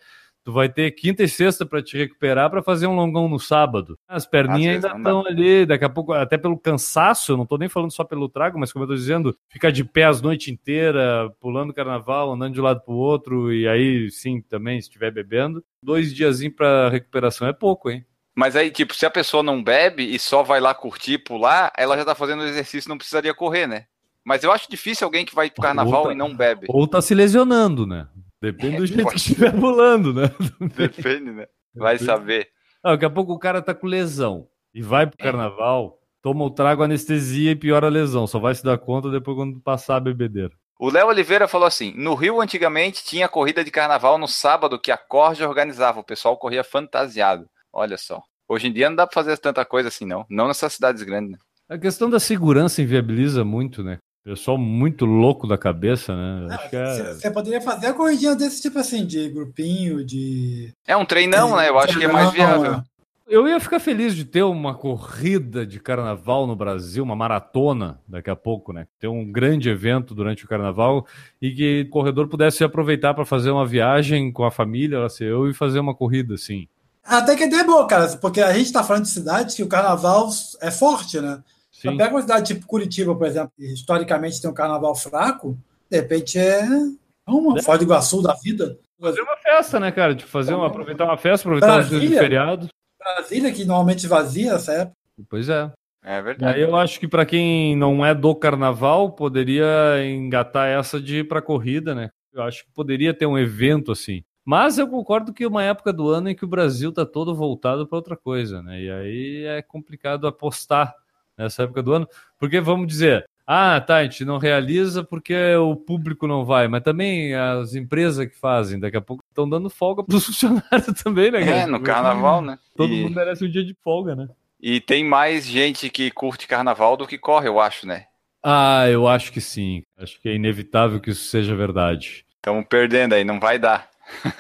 tu vai ter quinta e sexta para te recuperar para fazer um longão no sábado. As perninhas ainda estão ali, daqui a pouco, até pelo cansaço, eu não tô nem falando só pelo trago, mas como eu tô dizendo, ficar de pé as noite inteira, pulando carnaval, andando de um lado pro outro, e aí sim, também, se estiver bebendo, dois diazinhos para recuperação é pouco, hein? Mas aí, tipo, se a pessoa não bebe e só vai lá curtir, pular, ela já tá fazendo o exercício, não precisaria correr, né? Mas eu acho difícil alguém que vai pro carnaval Outra- e não bebe. Ou tá se lesionando, né? Depende do É, jeito que estiver pulando, né? Depende, né? Vai saber. Ah, daqui a pouco o cara tá com lesão e vai pro carnaval, toma o trago, anestesia e piora a lesão. Só vai se dar conta depois quando passar a bebedeira. O Léo Oliveira falou assim: no Rio, antigamente, tinha corrida de carnaval no sábado que a Corja organizava. O pessoal corria fantasiado. Olha só. Hoje em dia não dá pra fazer tanta coisa assim, não. Não nessas cidades grandes, né? A questão da segurança inviabiliza muito, né? Pessoal muito louco da cabeça, né? É... Você poderia fazer a corridinha desse tipo assim, de grupinho, de. É um treinão, né? Eu acho que é mais viável. Eu ia ficar feliz de ter uma corrida de carnaval no Brasil, uma maratona daqui a pouco, né? Ter um grande evento durante o carnaval e que o corredor pudesse aproveitar para fazer uma viagem com a família, ela ser eu, e fazer uma corrida assim. Até que é boa, cara, porque a gente tá falando de cidades que o carnaval é forte, né? Sim. Pega uma cidade tipo Curitiba, por exemplo, que historicamente tem um carnaval fraco, de repente é uma É. Foz do Iguaçu da vida. Fazer uma festa, né, cara? Tipo, fazer uma, aproveitar uma festa, aproveitar os dias de Brasília? feriado. Brasília, que normalmente vazia essa época. Pois é. É E verdade. aí eu acho que pra quem não é do carnaval, poderia engatar essa de ir pra corrida, né? Eu acho que poderia ter um evento assim. Mas eu concordo que é uma época do ano em que o Brasil tá todo voltado para outra coisa, né? E aí é complicado apostar nessa época do ano, porque vamos dizer, ah, tá, a gente não realiza porque o público não vai, mas também as empresas que fazem, daqui a pouco estão dando folga pros funcionários também, né, cara? É, no carnaval, né? Todo e, mundo merece um dia de folga, né? e tem mais gente que curte carnaval do que corre, eu acho, né? Ah, eu acho que sim. Acho que é inevitável que isso seja verdade. Estamos perdendo aí, não vai dar.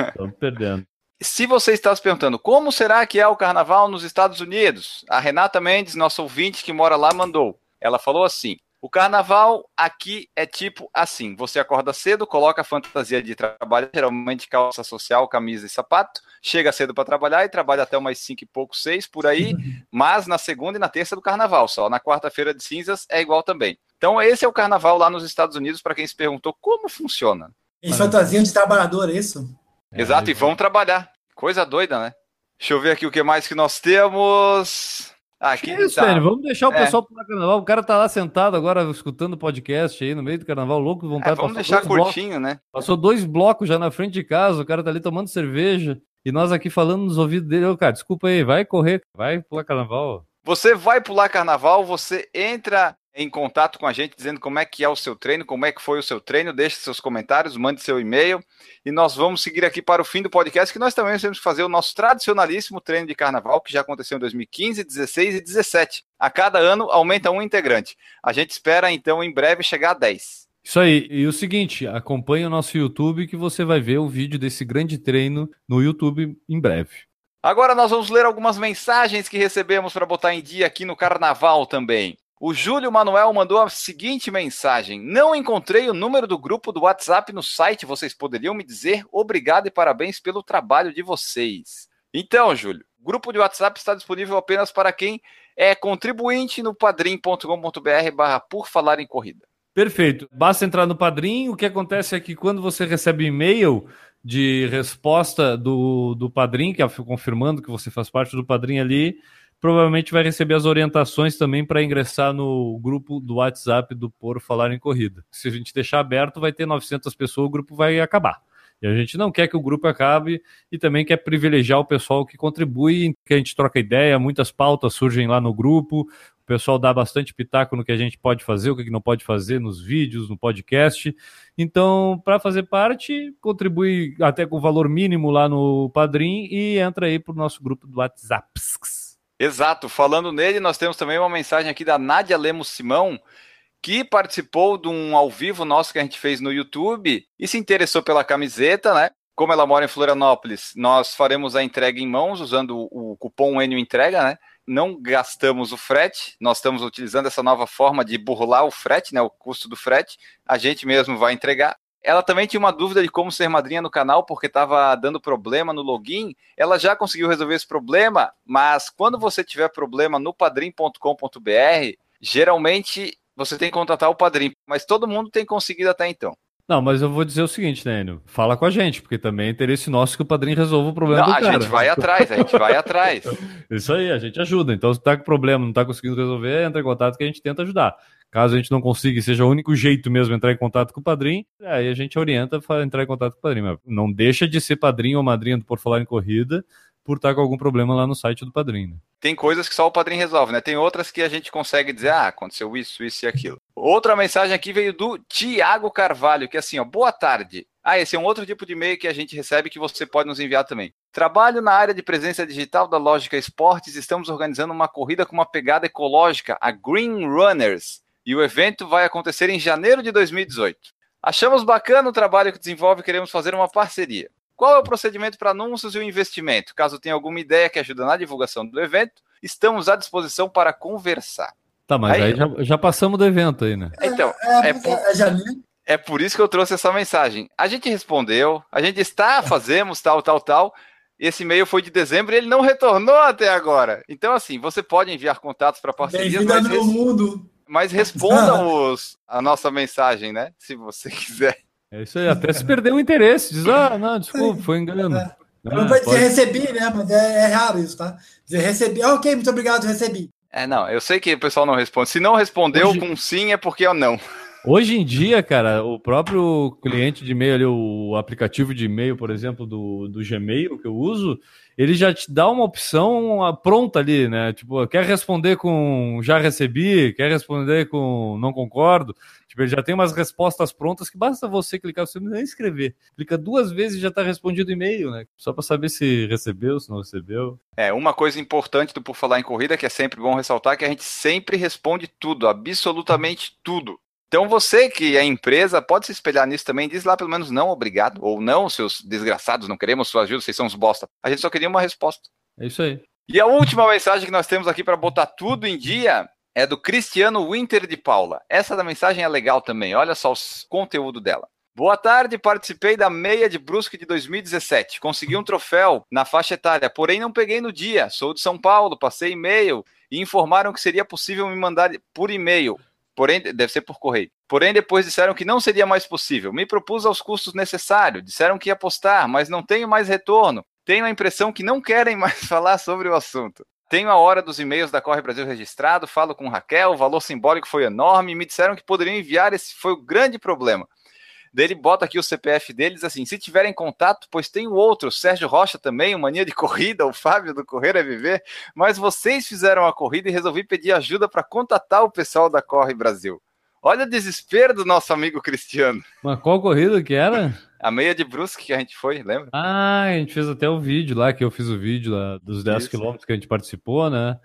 Estamos perdendo. Se você está se perguntando como será que é o carnaval nos Estados Unidos, a Renata Mendes, nossa ouvinte que mora lá, mandou. Ela falou assim: o carnaval aqui é tipo assim: você acorda cedo, coloca a fantasia de trabalho, geralmente calça social, camisa e sapato, chega cedo para trabalhar e trabalha até umas 5 e pouco, 6 por aí, mas na segunda e na terça do carnaval, só na quarta-feira de cinzas é igual também. Então, esse é o carnaval lá nos Estados Unidos, para quem se perguntou como funciona. Em fantasia de trabalhador, é isso? Exato, e vão trabalhar. Coisa doida, né? Deixa eu ver aqui o que mais que nós temos. Ah, Que aqui isso, tá. velho? Vamos deixar o É. pessoal pular carnaval. O cara tá lá sentado agora escutando o podcast aí no meio do carnaval, louco, É, vontade. vamos Passou deixar dois blocos- curtinho, né? Passou dois blocos já na frente de casa, o cara tá ali tomando cerveja e nós aqui falando nos ouvidos dele. Ô, cara, desculpa aí, vai correr, vai pular carnaval. Você vai pular carnaval, você entra em contato com a gente dizendo como é que é o seu treino, como é que foi o seu treino, deixe seus comentários, mande seu e-mail e nós vamos seguir aqui para o fim do podcast, que nós também temos que fazer o nosso tradicionalíssimo treino de carnaval, que já aconteceu em 2015, 16 e 17. A cada ano aumenta um integrante. A gente espera então em breve chegar a 10. Isso aí. E o seguinte, acompanhe o nosso YouTube que você vai ver o vídeo desse grande treino no YouTube em breve. Agora nós vamos ler algumas mensagens que recebemos para botar em dia aqui no carnaval também. O Júlio Manuel mandou a seguinte mensagem: Não encontrei o número do grupo do WhatsApp no site. Vocês poderiam me dizer? Obrigado e parabéns pelo trabalho de vocês. Então, Júlio, o grupo de WhatsApp está disponível apenas para quem é contribuinte no padrim.com.br barra por falar em corrida. Perfeito. Basta entrar no Padrim. O que acontece é que quando você recebe e-mail de resposta do, do Padrim, que é confirmando que você faz parte do Padrim ali, provavelmente vai receber as orientações também para ingressar no grupo do WhatsApp do Por Falar em Corrida. Se a gente deixar aberto, vai ter 900 pessoas, o grupo vai acabar. E a gente não quer que o grupo acabe e também quer privilegiar o pessoal que contribui, que a gente troca ideia, muitas pautas surgem lá no grupo, o pessoal dá bastante pitaco no que a gente pode fazer, o que não pode fazer nos vídeos, no podcast. Então, para fazer parte, contribui até com valor mínimo lá no Padrim e entra aí para o nosso grupo do WhatsApp. Exato. Falando nele, nós temos também uma mensagem aqui da Nádia Lemos Simão, que participou de um ao vivo nosso que a gente fez no YouTube e se interessou pela camiseta, né? Como ela mora em Florianópolis, nós faremos a entrega em mãos usando o cupom Enio Entrega, né? Não gastamos o frete, nós estamos utilizando essa nova forma de burlar o frete, né? O custo do frete, a gente mesmo vai entregar. Ela também tinha uma dúvida de como ser madrinha no canal, porque estava dando problema no login. Ela já conseguiu resolver esse problema, mas quando você tiver problema no padrim.com.br, geralmente você tem que contratar o padrinho, mas todo mundo tem conseguido até então. Não, mas eu vou dizer o seguinte, né, Enio? Fala com a gente, porque também é interesse nosso que o padrinho resolva o problema Não, do a cara. gente vai atrás, a gente vai atrás. Isso aí, a gente ajuda. Então, se tá com problema, não tá conseguindo resolver, entra em contato que a gente tenta ajudar. Caso a gente não consiga e seja o único jeito mesmo entrar em contato com o padrinho, aí a gente orienta a entrar em contato com o padrinho. Mas não deixa de ser padrinho ou madrinha do Por Falar em Corrida por estar com algum problema lá no site do padrinho. né? Tem coisas que só o padrinho resolve, né? Tem outras que a gente consegue dizer, ah, aconteceu isso, isso e aquilo. Outra mensagem aqui veio do Tiago Carvalho, que é assim, ó, boa tarde. Ah, esse é um outro tipo de e-mail que a gente recebe que você pode nos enviar também. Trabalho na área de presença digital da Lógica Esportes, estamos organizando uma corrida com uma pegada ecológica, a Green Runners, e o evento vai acontecer em janeiro de 2018. Achamos bacana o trabalho que desenvolve e queremos fazer uma parceria. Qual é o procedimento para anúncios e o investimento? Caso tenha alguma ideia que ajude na divulgação do evento, estamos à disposição para conversar. Tá, mas Aí- aí, já, já passamos do evento aí, né? Então, É, é porque por, é é por isso que eu trouxe essa mensagem. A gente respondeu, a gente está, fazemos tal, tal, tal. Esse e-mail foi de dezembro e ele não retornou até agora. Então, assim, você pode enviar contatos para parcerias, Bem-vindo ao meu res- mundo. Mas respondam os, a nossa mensagem, né? Se você quiser. É isso aí, até se perdeu o interesse. Diz, ah, não, desculpa, foi engano. É. Não vai dizer pode- recebi, né? Mas é, é raro isso, tá? Dizer recebi. Ah, ok, muito obrigado, recebi. É, não, eu sei que o pessoal não responde. Se não respondeu Hoje- com sim, é porque eu não. Hoje em dia, cara, o próprio cliente de e-mail ali, o aplicativo de e-mail, por exemplo, do, do Gmail que eu uso, ele já te dá uma opção pronta ali, né? Tipo, quer responder com já recebi, quer responder com não concordo. Tipo, ele já tem umas respostas prontas que basta você clicar, você nem escrever. Clica duas vezes e já tá respondido o e-mail, né? Só para saber se recebeu, se não recebeu. É, uma coisa importante do Por Falar em Corrida, que é sempre bom ressaltar, que a gente sempre responde tudo, absolutamente tudo. Então você que é empresa, pode se espelhar nisso também, diz lá pelo menos não obrigado, ou não, seus desgraçados, não queremos sua ajuda, vocês são uns bosta. A gente só queria uma resposta. É isso aí. E a última mensagem que nós temos aqui para botar tudo em dia é do Cristiano Winter de Paula. Essa da mensagem é legal também, olha só o conteúdo dela. Boa tarde, participei da meia de Brusque de 2017. Consegui um troféu na faixa etária, porém não peguei no dia. Sou de São Paulo, passei e-mail e informaram que seria possível me mandar por e-mail. Porém, deve ser por correio. Porém, depois disseram que não seria mais possível. Me propus aos custos necessários. Disseram que ia postar, mas não tenho mais retorno. Tenho a impressão que não querem mais falar sobre o assunto. Tenho a hora dos e-mails da Corre Brasil registrado, falo com Raquel, o valor simbólico foi enorme, me disseram que poderiam enviar, esse foi o grande problema. Daí ele bota aqui o CPF deles, assim, se tiverem contato, pois tem o outro, o Sérgio Rocha também, o Mania de Corrida, o Fábio do Correr é Viver, mas vocês fizeram a corrida e resolvi pedir ajuda para contatar o pessoal da Corre Brasil. Olha o desespero do nosso amigo Cristiano. Mas qual corrida que era? A meia de Brusque que a gente foi, lembra? Ah, a gente fez até o vídeo lá, que eu fiz o vídeo lá dos 10 Isso. quilômetros que a gente participou, né?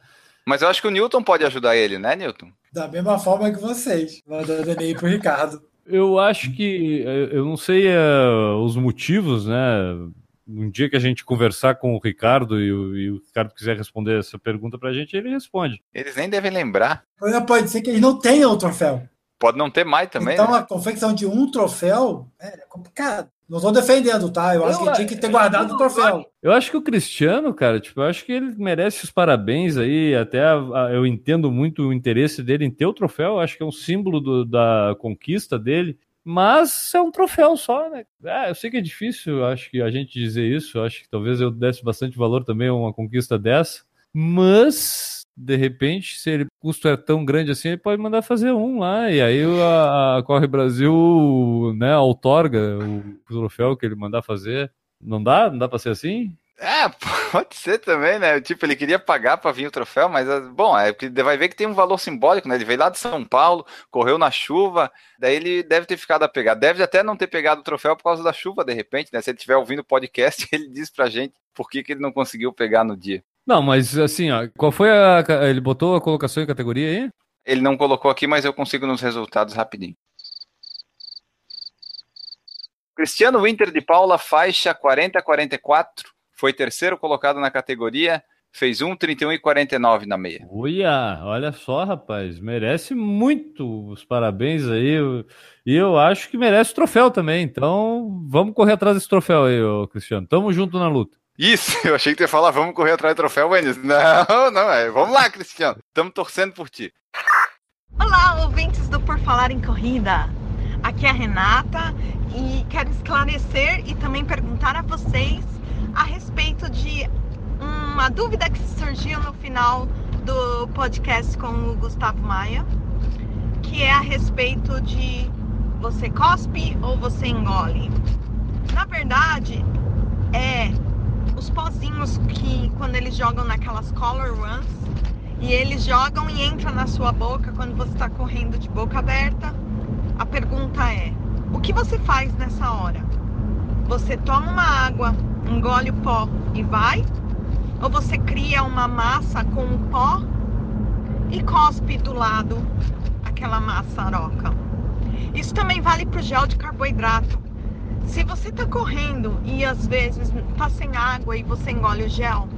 Mas eu acho que o Newton pode ajudar ele, né, Newton? Da mesma forma que vocês, mandando e-mail pro Ricardo. Eu acho que, eu eu não sei eh, os motivos, né? Um dia que a gente conversar com o Ricardo e o, e o Ricardo quiser responder essa pergunta pra gente, ele responde. Eles nem devem lembrar. Pode ser que eles não tenham o troféu. Pode não ter mais também. então né? a confecção de um troféu é complicado. Não estou defendendo, tá? Eu acho que tinha que ter guardado o troféu. Eu acho que o Cristiano, cara, tipo, eu acho que ele merece os parabéns aí. Até a- a- eu entendo muito o interesse dele em ter o troféu. Eu acho que é um símbolo do- da conquista dele. Mas é um troféu só, né? Ah, eu sei que é difícil, acho que a gente dizer isso. Acho que talvez eu desse bastante valor também a uma conquista dessa. Mas, de repente, se ele o custo é tão grande assim, ele pode mandar fazer um lá. E aí a, a Corre Brasil, né, outorga o troféu que ele mandar fazer. Não dá? Não dá pra ser assim? É, pode ser também, né? Tipo, ele queria pagar para vir o troféu, mas, ah, bom, é porque vai ver que tem um valor simbólico, né? Ele veio lá de São Paulo, correu na chuva, daí ele deve ter ficado a pegar. Deve até não ter pegado o troféu por causa da chuva, de repente, né? Se ele estiver ouvindo o podcast, ele diz pra gente por que, que ele não conseguiu pegar no dia. Não, mas assim, ó, qual foi a. Ele botou a colocação em categoria aí? Ele não colocou aqui, mas eu consigo nos resultados rapidinho. Cristiano Winter de Paula, faixa 40-44, foi terceiro colocado na categoria, fez 1,31 e 49 na meia. Olha, olha só, rapaz, merece muito os parabéns aí. eu- E eu acho que merece o troféu também. Então, vamos correr atrás desse troféu aí, ô Cristiano. Tamo junto na luta. Isso, eu achei que tu ia falar, vamos correr atrás do troféu, Enes. Não, não, é. Vamos lá, Cristiano. Estamos torcendo por ti. Olá, ouvintes do Por Falar em Corrida. Aqui é a Renata e quero esclarecer e também perguntar a vocês a respeito de uma dúvida que surgiu no final do podcast com o Gustavo Maia, que é a respeito de você cospe ou você engole. Na verdade, é os pozinhos que quando eles jogam naquelas color runs e eles jogam e entram na sua boca quando você está correndo de boca aberta. A pergunta é: o que você faz nessa hora? Você toma uma água, engole o pó e vai? Ou você cria uma massa com o pó e cospe do lado aquela maçaroca? Isso também vale para o gel de carboidrato. Se você está correndo e às vezes está sem água e você engole o gel,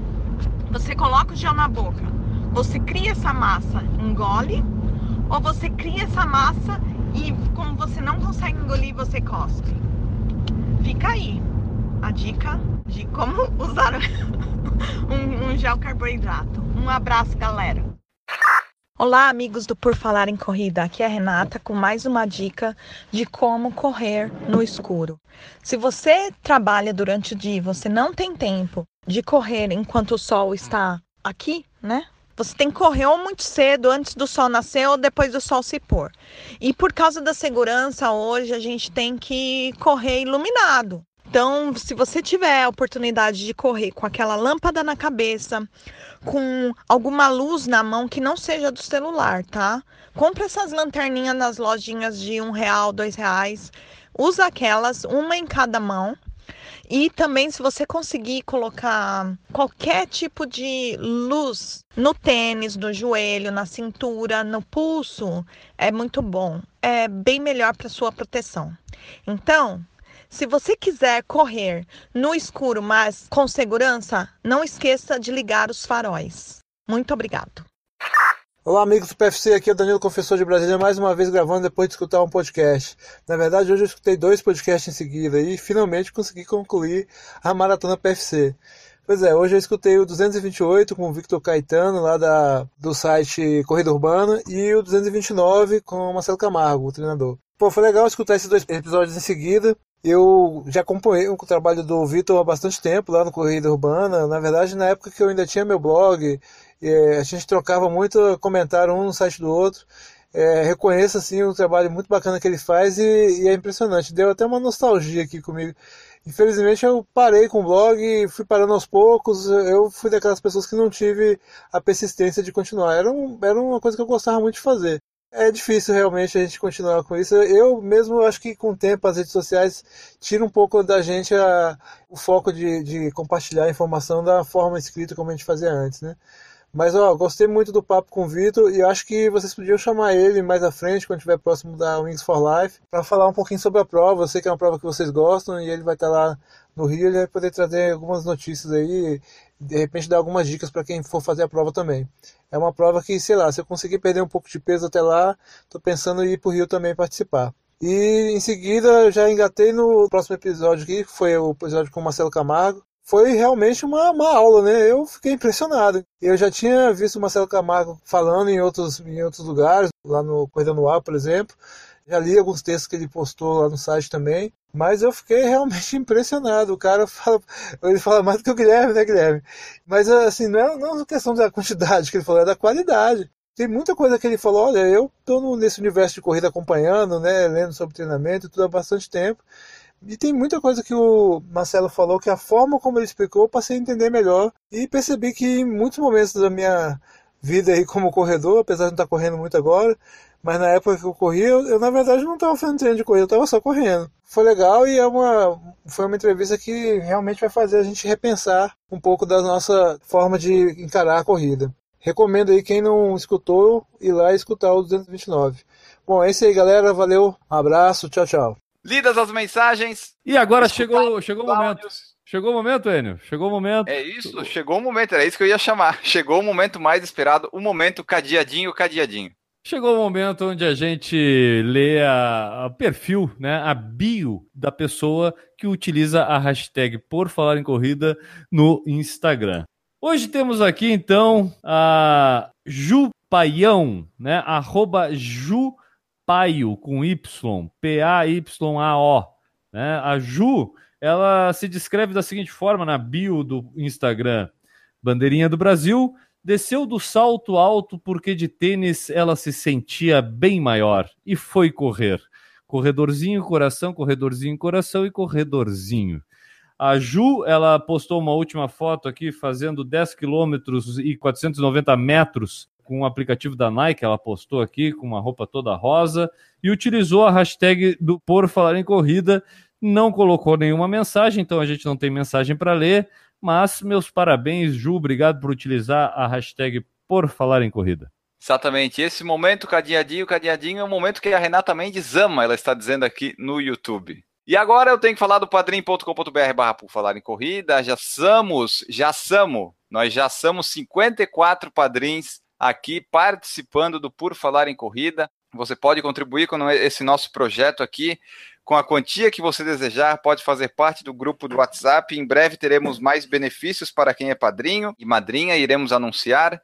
você coloca o gel na boca, você cria essa massa, engole, ou você cria essa massa e como você não consegue engolir, você cospe. Fica aí a dica de como usar um, um gel carboidrato. Um abraço, galera. Olá, amigos do Por Falar em Corrida. Aqui é a Renata com mais uma dica de como correr no escuro. Se você trabalha durante o dia você não tem tempo de correr enquanto o sol está aqui, né? Você tem que correr ou muito cedo, antes do sol nascer ou depois do sol se pôr. E por causa da segurança, hoje a gente tem que correr iluminado. Então, se você tiver a oportunidade de correr com aquela lâmpada na cabeça, com alguma luz na mão que não seja do celular, tá? Compre essas lanterninhas nas lojinhas de um real, dois reais. Usa aquelas, uma em cada mão. E também, se você conseguir colocar qualquer tipo de luz no tênis, no joelho, na cintura, no pulso, é muito bom. É bem melhor para sua proteção. Então, se você quiser correr no escuro, mas com segurança, não esqueça de ligar os faróis. Muito obrigado. Olá, amigos do PFC, aqui é o Danilo Confessor de Brasília, mais uma vez gravando depois de escutar um podcast. Na verdade, hoje eu escutei dois podcasts em seguida e finalmente consegui concluir a maratona PFC. Pois é, hoje eu escutei o 228 com o Victor Caetano, lá da, do site Corrida Urbana, e o 229 com o Marcelo Camargo, o treinador. Pô, foi legal escutar esses dois episódios em seguida. Eu já acompanhei o trabalho do Vitor há bastante tempo lá no Corrida Urbana. Na verdade, na época que eu ainda tinha meu blog, a gente trocava muito comentário um no site do outro. É, reconheço assim o trabalho muito bacana que ele faz e, e, é impressionante. Deu até uma nostalgia aqui comigo. Infelizmente eu parei com o blog, fui parando aos poucos. Eu fui daquelas pessoas que não tive a persistência de continuar. Era, um, era uma coisa que eu gostava muito de fazer. É difícil realmente a gente continuar com isso. Eu mesmo acho que com o tempo as redes sociais tiram um pouco da gente a, o foco de, de compartilhar a informação da forma escrita como a gente fazia antes, né? Mas ó, gostei muito do papo com o Vitor e acho que vocês podiam chamar ele mais à frente, quando estiver próximo da Wings for Life, para falar um pouquinho sobre a prova. Eu sei que é uma prova que vocês gostam e ele vai estar lá no Rio, ele vai poder trazer algumas notícias aí, de repente dar algumas dicas para quem for fazer a prova também. É uma prova que, sei lá, se eu conseguir perder um pouco de peso até lá, estou pensando em ir para o Rio também participar. E em seguida já engatei no próximo episódio aqui, que foi o episódio com o Marcelo Camargo. Foi realmente uma, uma aula, né? Eu fiquei impressionado. Eu já tinha visto o Marcelo Camargo falando em outros, em outros lugares, lá no Corrida no Ar, por exemplo. Já li alguns textos que ele postou lá no site também. Mas eu fiquei realmente impressionado. O cara fala, ele fala mais do que o Guilherme, né, Guilherme? Mas assim, não é, não é questão da quantidade que ele falou, é da qualidade. Tem muita coisa que ele falou, olha, eu estou nesse universo de corrida acompanhando, né, lendo sobre treinamento tudo há bastante tempo. E tem muita coisa que o Marcelo falou que a forma como ele explicou eu passei a entender melhor e percebi que em muitos momentos da minha vida aí como corredor, apesar de não estar correndo muito agora, mas na época que eu corria, eu, eu na verdade não estava fazendo treino de corrida, eu estava só correndo. Foi legal e é uma, foi uma entrevista que realmente vai fazer a gente repensar um pouco da nossa forma de encarar a corrida. Recomendo aí quem não escutou ir lá escutar o 229. Bom, é isso aí, galera. Valeu, um abraço, tchau, tchau. Lidas as mensagens. E agora chegou, chegou o momento. Chegou o momento, Enio? Chegou o momento. É isso, chegou o momento, era isso que eu ia chamar. Chegou o momento mais esperado, o momento cadeadinho, cadeadinho. Chegou o momento onde a gente lê a, a, perfil, né, a bio da pessoa que utiliza a hashtag Por Falar em Corrida no Instagram. Hoje temos aqui então a Ju Paião, né, arroba Ju Paio com Y, P-A-Y-A-O. Né? A Ju, ela se descreve da seguinte forma na bio do Instagram: Bandeirinha do Brasil, Desceu do salto alto porque de tênis ela se sentia bem maior e foi correr. Corredorzinho, coração, corredorzinho, coração e corredorzinho. A Ju, ela postou uma última foto aqui fazendo 10 quilômetros e 490 metros com o aplicativo da Nike, ela postou aqui com uma roupa toda rosa e utilizou a hashtag do Por Falar em Corrida, não colocou nenhuma mensagem, então a gente não tem mensagem para ler, mas meus parabéns, Ju, obrigado por utilizar a hashtag por falar em corrida. Exatamente. Esse momento, cadeadinho, cadeadinho, é o momento que a Renata Mendes ama, ela está dizendo aqui no YouTube. E agora eu tenho que falar do padrim.com.br barra por falar em corrida. Já somos, já somos, nós já somos 54 padrinhos aqui participando do Por Falar em Corrida. Você pode contribuir com esse nosso projeto aqui com a quantia que você desejar, pode fazer parte do grupo do WhatsApp. Em breve teremos mais benefícios para quem é padrinho e madrinha, iremos anunciar.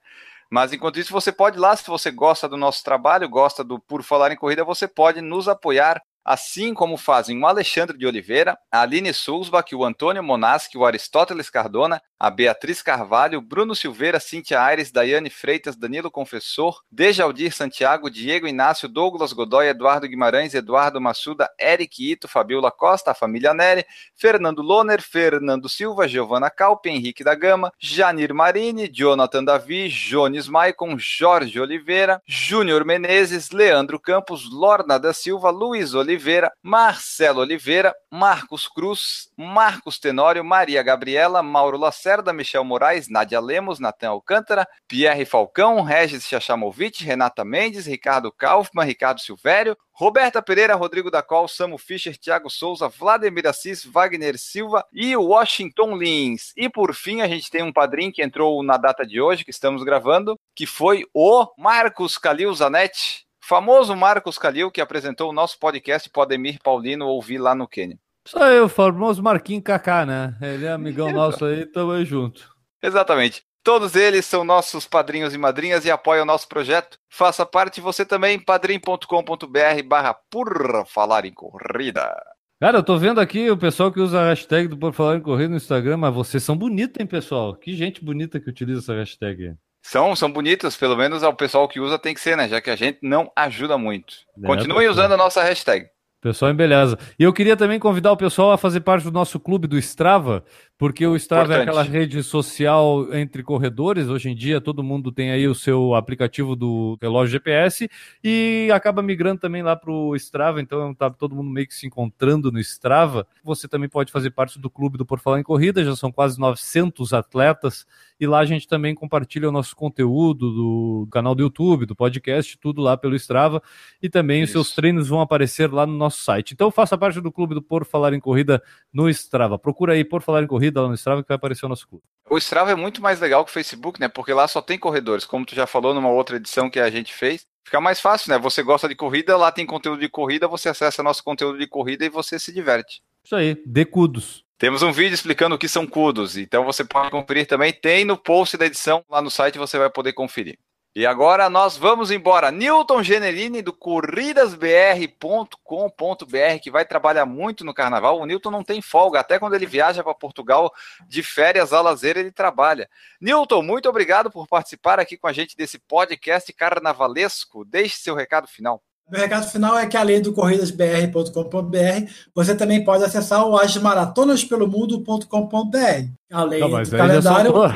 Mas enquanto isso, você pode ir lá, se você gosta do nosso trabalho, gosta do Por Falar em Corrida, você pode nos apoiar assim como fazem o Alexandre de Oliveira, a Aline Sulzbach, o Antônio Monaschi, o Aristóteles Cardona, a Beatriz Carvalho, Bruno Silveira, Cíntia Aires, Daiane Freitas, Danilo Confessor, Dejaldir Santiago, Diego Inácio, Douglas Godoy, Eduardo Guimarães, Eduardo Massuda, Eric Ito, Fabiola Costa, a família Nery, Fernando Loner, Fernando Silva, Giovana Calpe, Henrique da Gama, Janir Marini, Jonathan Davi, Jones Maicon, Jorge Oliveira, Júnior Menezes, Leandro Campos, Lorna da Silva, Luiz Oliveira, Marcelo Oliveira, Marcos Cruz, Marcos Tenório, Maria Gabriela, Mauro Lacerda, Michel Moraes, Nádia Lemos, Natan Alcântara, Pierre Falcão, Regis Chachamovic, Renata Mendes, Ricardo Kaufmann, Ricardo Silvério, Roberta Pereira, Rodrigo da Col, Samu Fischer, Thiago Souza, Vladimir Assis, Wagner Silva e Washington Lins. E por fim, a gente tem um padrinho que entrou na data de hoje, que estamos gravando, que foi o Marcos Calil Zanetti, famoso Marcos Calil, que apresentou o nosso podcast Podemir Paulino ouvir lá no Quênia. Só eu, o famoso Marquinhos Kaká, né? Ele é amigão nosso aí, tamo junto. Exatamente. Todos eles são nossos padrinhos e madrinhas e apoiam o nosso projeto. Faça parte você também, padrim.com.br barra por falar em corrida. Cara, eu tô vendo aqui o pessoal que usa a hashtag do Por Falar em Corrida no Instagram, mas vocês são bonitos, hein, pessoal? Que gente bonita que utiliza essa hashtag. São, são bonitos, pelo menos o pessoal que usa tem que ser, né? Já que a gente não ajuda muito. É, Continuem usando a nossa hashtag. Pessoal em beleza. E eu queria também convidar o pessoal a fazer parte do nosso clube do Strava, porque o Strava é aquela rede social entre corredores. Hoje em dia todo mundo tem aí o seu aplicativo do relógio GPS e acaba migrando também lá para o Strava. Então tá todo mundo meio que se encontrando no Strava. Você também pode fazer parte do clube do Por Falar em Corrida. Já são quase 900 atletas e lá a gente também compartilha o nosso conteúdo do canal do YouTube, do podcast, tudo lá pelo Strava e também os Isso. seus treinos vão aparecer lá no nosso site. Então faça parte do clube do Por Falar em Corrida no Strava. Procura aí Por Falar em Corrida lá no Strava que vai aparecer o nosso clube. O Strava é muito mais legal que o Facebook, né? Porque lá só tem corredores, como tu já falou numa outra edição que a gente fez. Fica mais fácil, né? Você gosta de corrida, lá tem conteúdo de corrida, você acessa nosso conteúdo de corrida e você se diverte. Isso aí, decudos. Temos um vídeo explicando o que são CUDOS, então você pode conferir também. Tem no post da edição lá no site, você vai poder conferir. E agora nós vamos embora. Newton Generini do corridasbr.com.br, que vai trabalhar muito no carnaval. O Newton não tem folga, até quando ele viaja para Portugal de férias a lazer, ele trabalha. Newton, muito obrigado por participar aqui com a gente desse podcast carnavalesco. Deixe seu recado final. Meu recado final é que, além do corridasbr.com.br, você também pode acessar o asmaratonaspelumundo.com.br. Além Não, do calendário, dois,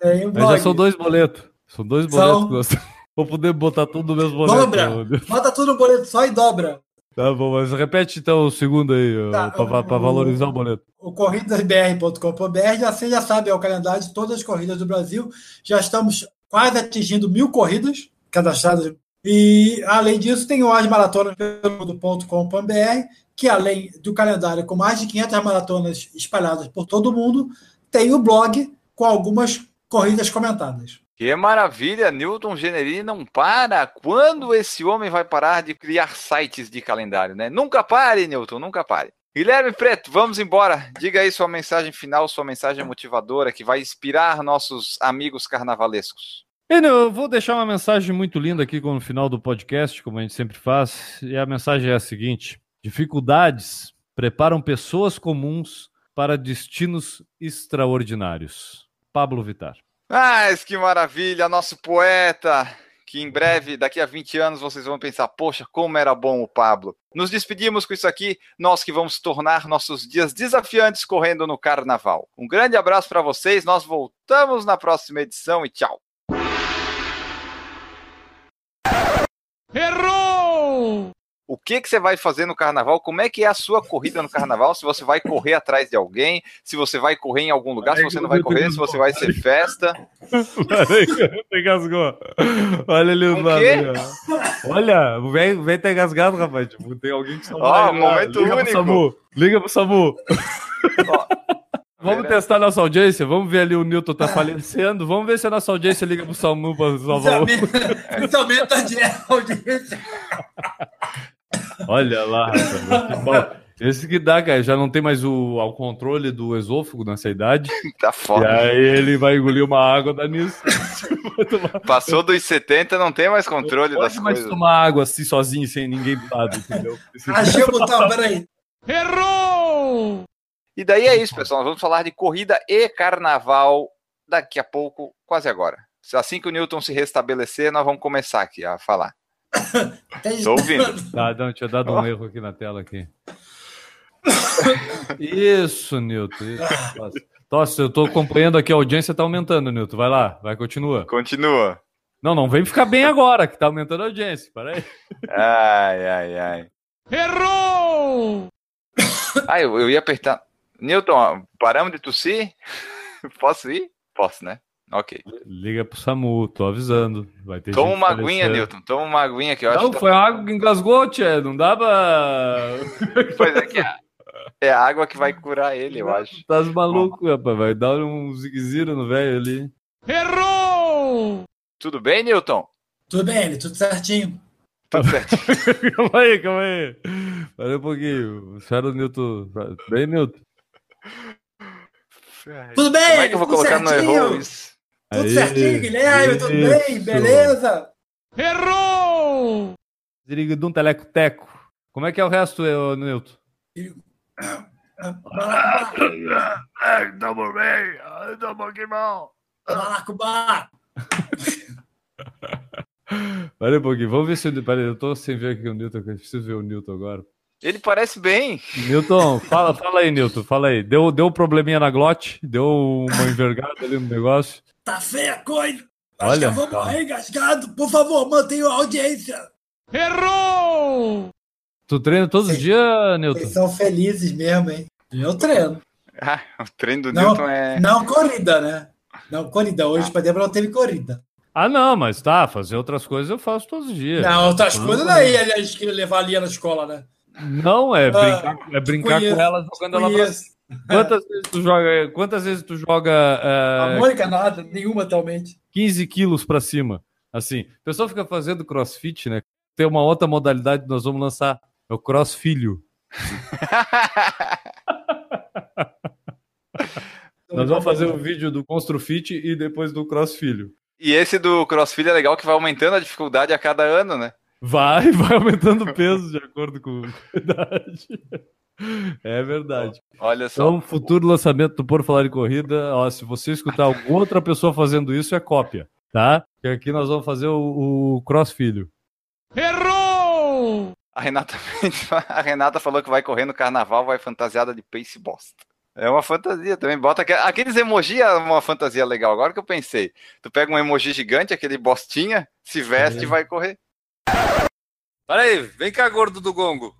tem o aí já blog. são dois boletos. São dois São- boletos. que nós- Vou poder botar tudo no mesmo boleto. Dobra! Bota tudo no boleto só e dobra. Tá bom, mas repete então o segundo aí, Tá, para valorizar o boleto. O corridasbr.com.br, você já sabe, é o calendário de todas as corridas do Brasil. Já estamos quase atingindo mil corridas cadastradas. E, além disso, tem o asmaratonaspelumundo.com.br, que além do calendário com mais de 500 maratonas espalhadas por todo o mundo, tem o blog com algumas corridas comentadas. Que maravilha, Newton Generini não para. Quando esse homem vai parar de criar sites de calendário, né? Nunca pare, Newton, nunca pare. Guilherme Preto, vamos embora. Diga aí sua mensagem final, sua mensagem motivadora que vai inspirar nossos amigos carnavalescos. Eu vou deixar uma mensagem muito linda aqui no final do podcast, como a gente sempre faz. E a mensagem é a seguinte: dificuldades preparam pessoas comuns para destinos extraordinários. Pablo Vittar. Mas que maravilha, nosso poeta, que em breve, daqui a 20 anos, vocês vão pensar, poxa, como era bom o Pablo. Nos despedimos com isso aqui, nós que vamos tornar nossos dias desafiantes correndo no carnaval. Um grande abraço para vocês, nós voltamos na próxima edição e tchau. Errou! O que, que você vai fazer no carnaval? Como é que é a sua corrida no carnaval? Se você vai correr atrás de alguém, se você vai correr em algum lugar, se você não vai correr, se você vai ser festa. Te. Olha ali O o lado. quê? ali, ó. Olha, vem, vem ter engasgado, rapaz. Tipo, tem alguém que salva Ó, ele momento Liga pro único. Samu. Liga pro Samu. Vamos testar nossa audiência. Vamos ver ali o Newton tá falecendo. Vamos ver se a nossa audiência liga pro Samu pra salvar o. Aumenta a audiência. Olha lá, rapaz. Esse que dá, cara. Já não tem mais o, o controle do esôfago nessa idade. Tá E foda. aí ele vai engolir uma água, dá nisso. Tomar- Passou dos 70, não tem mais controle Não das pode mais coisas. tomar água assim sozinho, sem ninguém do lado, entendeu? Achei o botão, peraí. E daí é isso, pessoal. Nós vamos falar de corrida e carnaval daqui a pouco, quase agora. Assim que o Newton se restabelecer, nós vamos começar aqui a falar. Tem- Tô ouvindo. Tá, não, tinha dado um erro aqui na tela aqui. Isso, Nilton. Isso. Nossa. Nossa, eu tô acompanhando aqui, a audiência tá aumentando, Nilton. Vai lá, vai, continua. Continua. Não, não vem ficar bem agora, que tá aumentando a audiência. Para aí. Ai, ai, ai. Errou! Ah, eu, eu ia apertar. Newton, ó, paramos de tossir? Posso ir? Posso, né? Ok. Liga pro SAMU, tô avisando. Vai ter Toma gente uma aguinha. Newton. Toma uma aguinha que eu acho Não, que foi a água que engasgou, Tchê. Não dá pra. Pois é que é, é a água que vai curar ele, eu acho. Tá maluco, rapaz. Vai dar um zigue-ziro no velho ali. Tudo bem, Newton? Tudo bem, ele, tudo certinho. Tudo certo. calma aí, calma aí. Pera um pouquinho. Espera o Newton. Bem, Newton. Tudo bem, Como é que eu vou colocar no certinho. erro isso? Tudo certinho, Guilherme, tudo bem, isso. beleza? Ziriga de um teleco-teco. Como é que é o resto, ô, Newton? Maracubá. Pera um pouquinho. Vamos ver se. o- Pera aí, eu tô sem ver aqui o Newton. Eu preciso ver o Newton agora. Ele parece bem. Newton, fala, fala aí, Newton. Fala aí. Deu, deu um probleminha na glote? Deu uma envergada ali no negócio? Tá feia a coisa. Acho Olha, que eu vou tá. morrer engasgado. Por favor, mantenha a audiência. Tu treina todos os dias, Newton? Vocês são felizes mesmo, hein? Eu treino. Ah, o treino do Não, Newton é. não corrida, né? Não corrida. Hoje, por exemplo, não teve corrida. Ah, não, mas tá, fazer outras coisas eu faço todos os dias. Não, outras coisas daí a gente queria levar a Lia na escola, né? Não, é brincar, é brincar conheço, com ela jogando ela pra. Quantas vezes tu joga, quantas vezes tu joga A é, Mônica nada, nenhuma atualmente. 15 quilos pra cima? Assim, o pessoal fica fazendo crossfit, né? Tem uma outra modalidade que nós vamos lançar, é o crossfilho. Nós vamos fazer um vídeo do Construfit e depois do crossfilho. E esse do CrossFit é legal que vai aumentando a dificuldade a cada ano, né? Vai, vai aumentando o peso de acordo com a idade. É verdade. Olha só. Então, futuro lançamento do Por Falar em Corrida, ó, se você escutar alguma outra pessoa fazendo isso, é cópia, tá? Que aqui nós vamos fazer o, o crossfilho. A Renata, a Renata falou que vai correr no carnaval, vai fantasiada de pace bosta. É uma fantasia também. Bota aqu- aqueles emoji é uma fantasia legal. Agora que eu pensei, tu pega um emoji gigante, aquele bostinha, se veste É. e vai correr. Para aí, vem cá, gordo do gongo.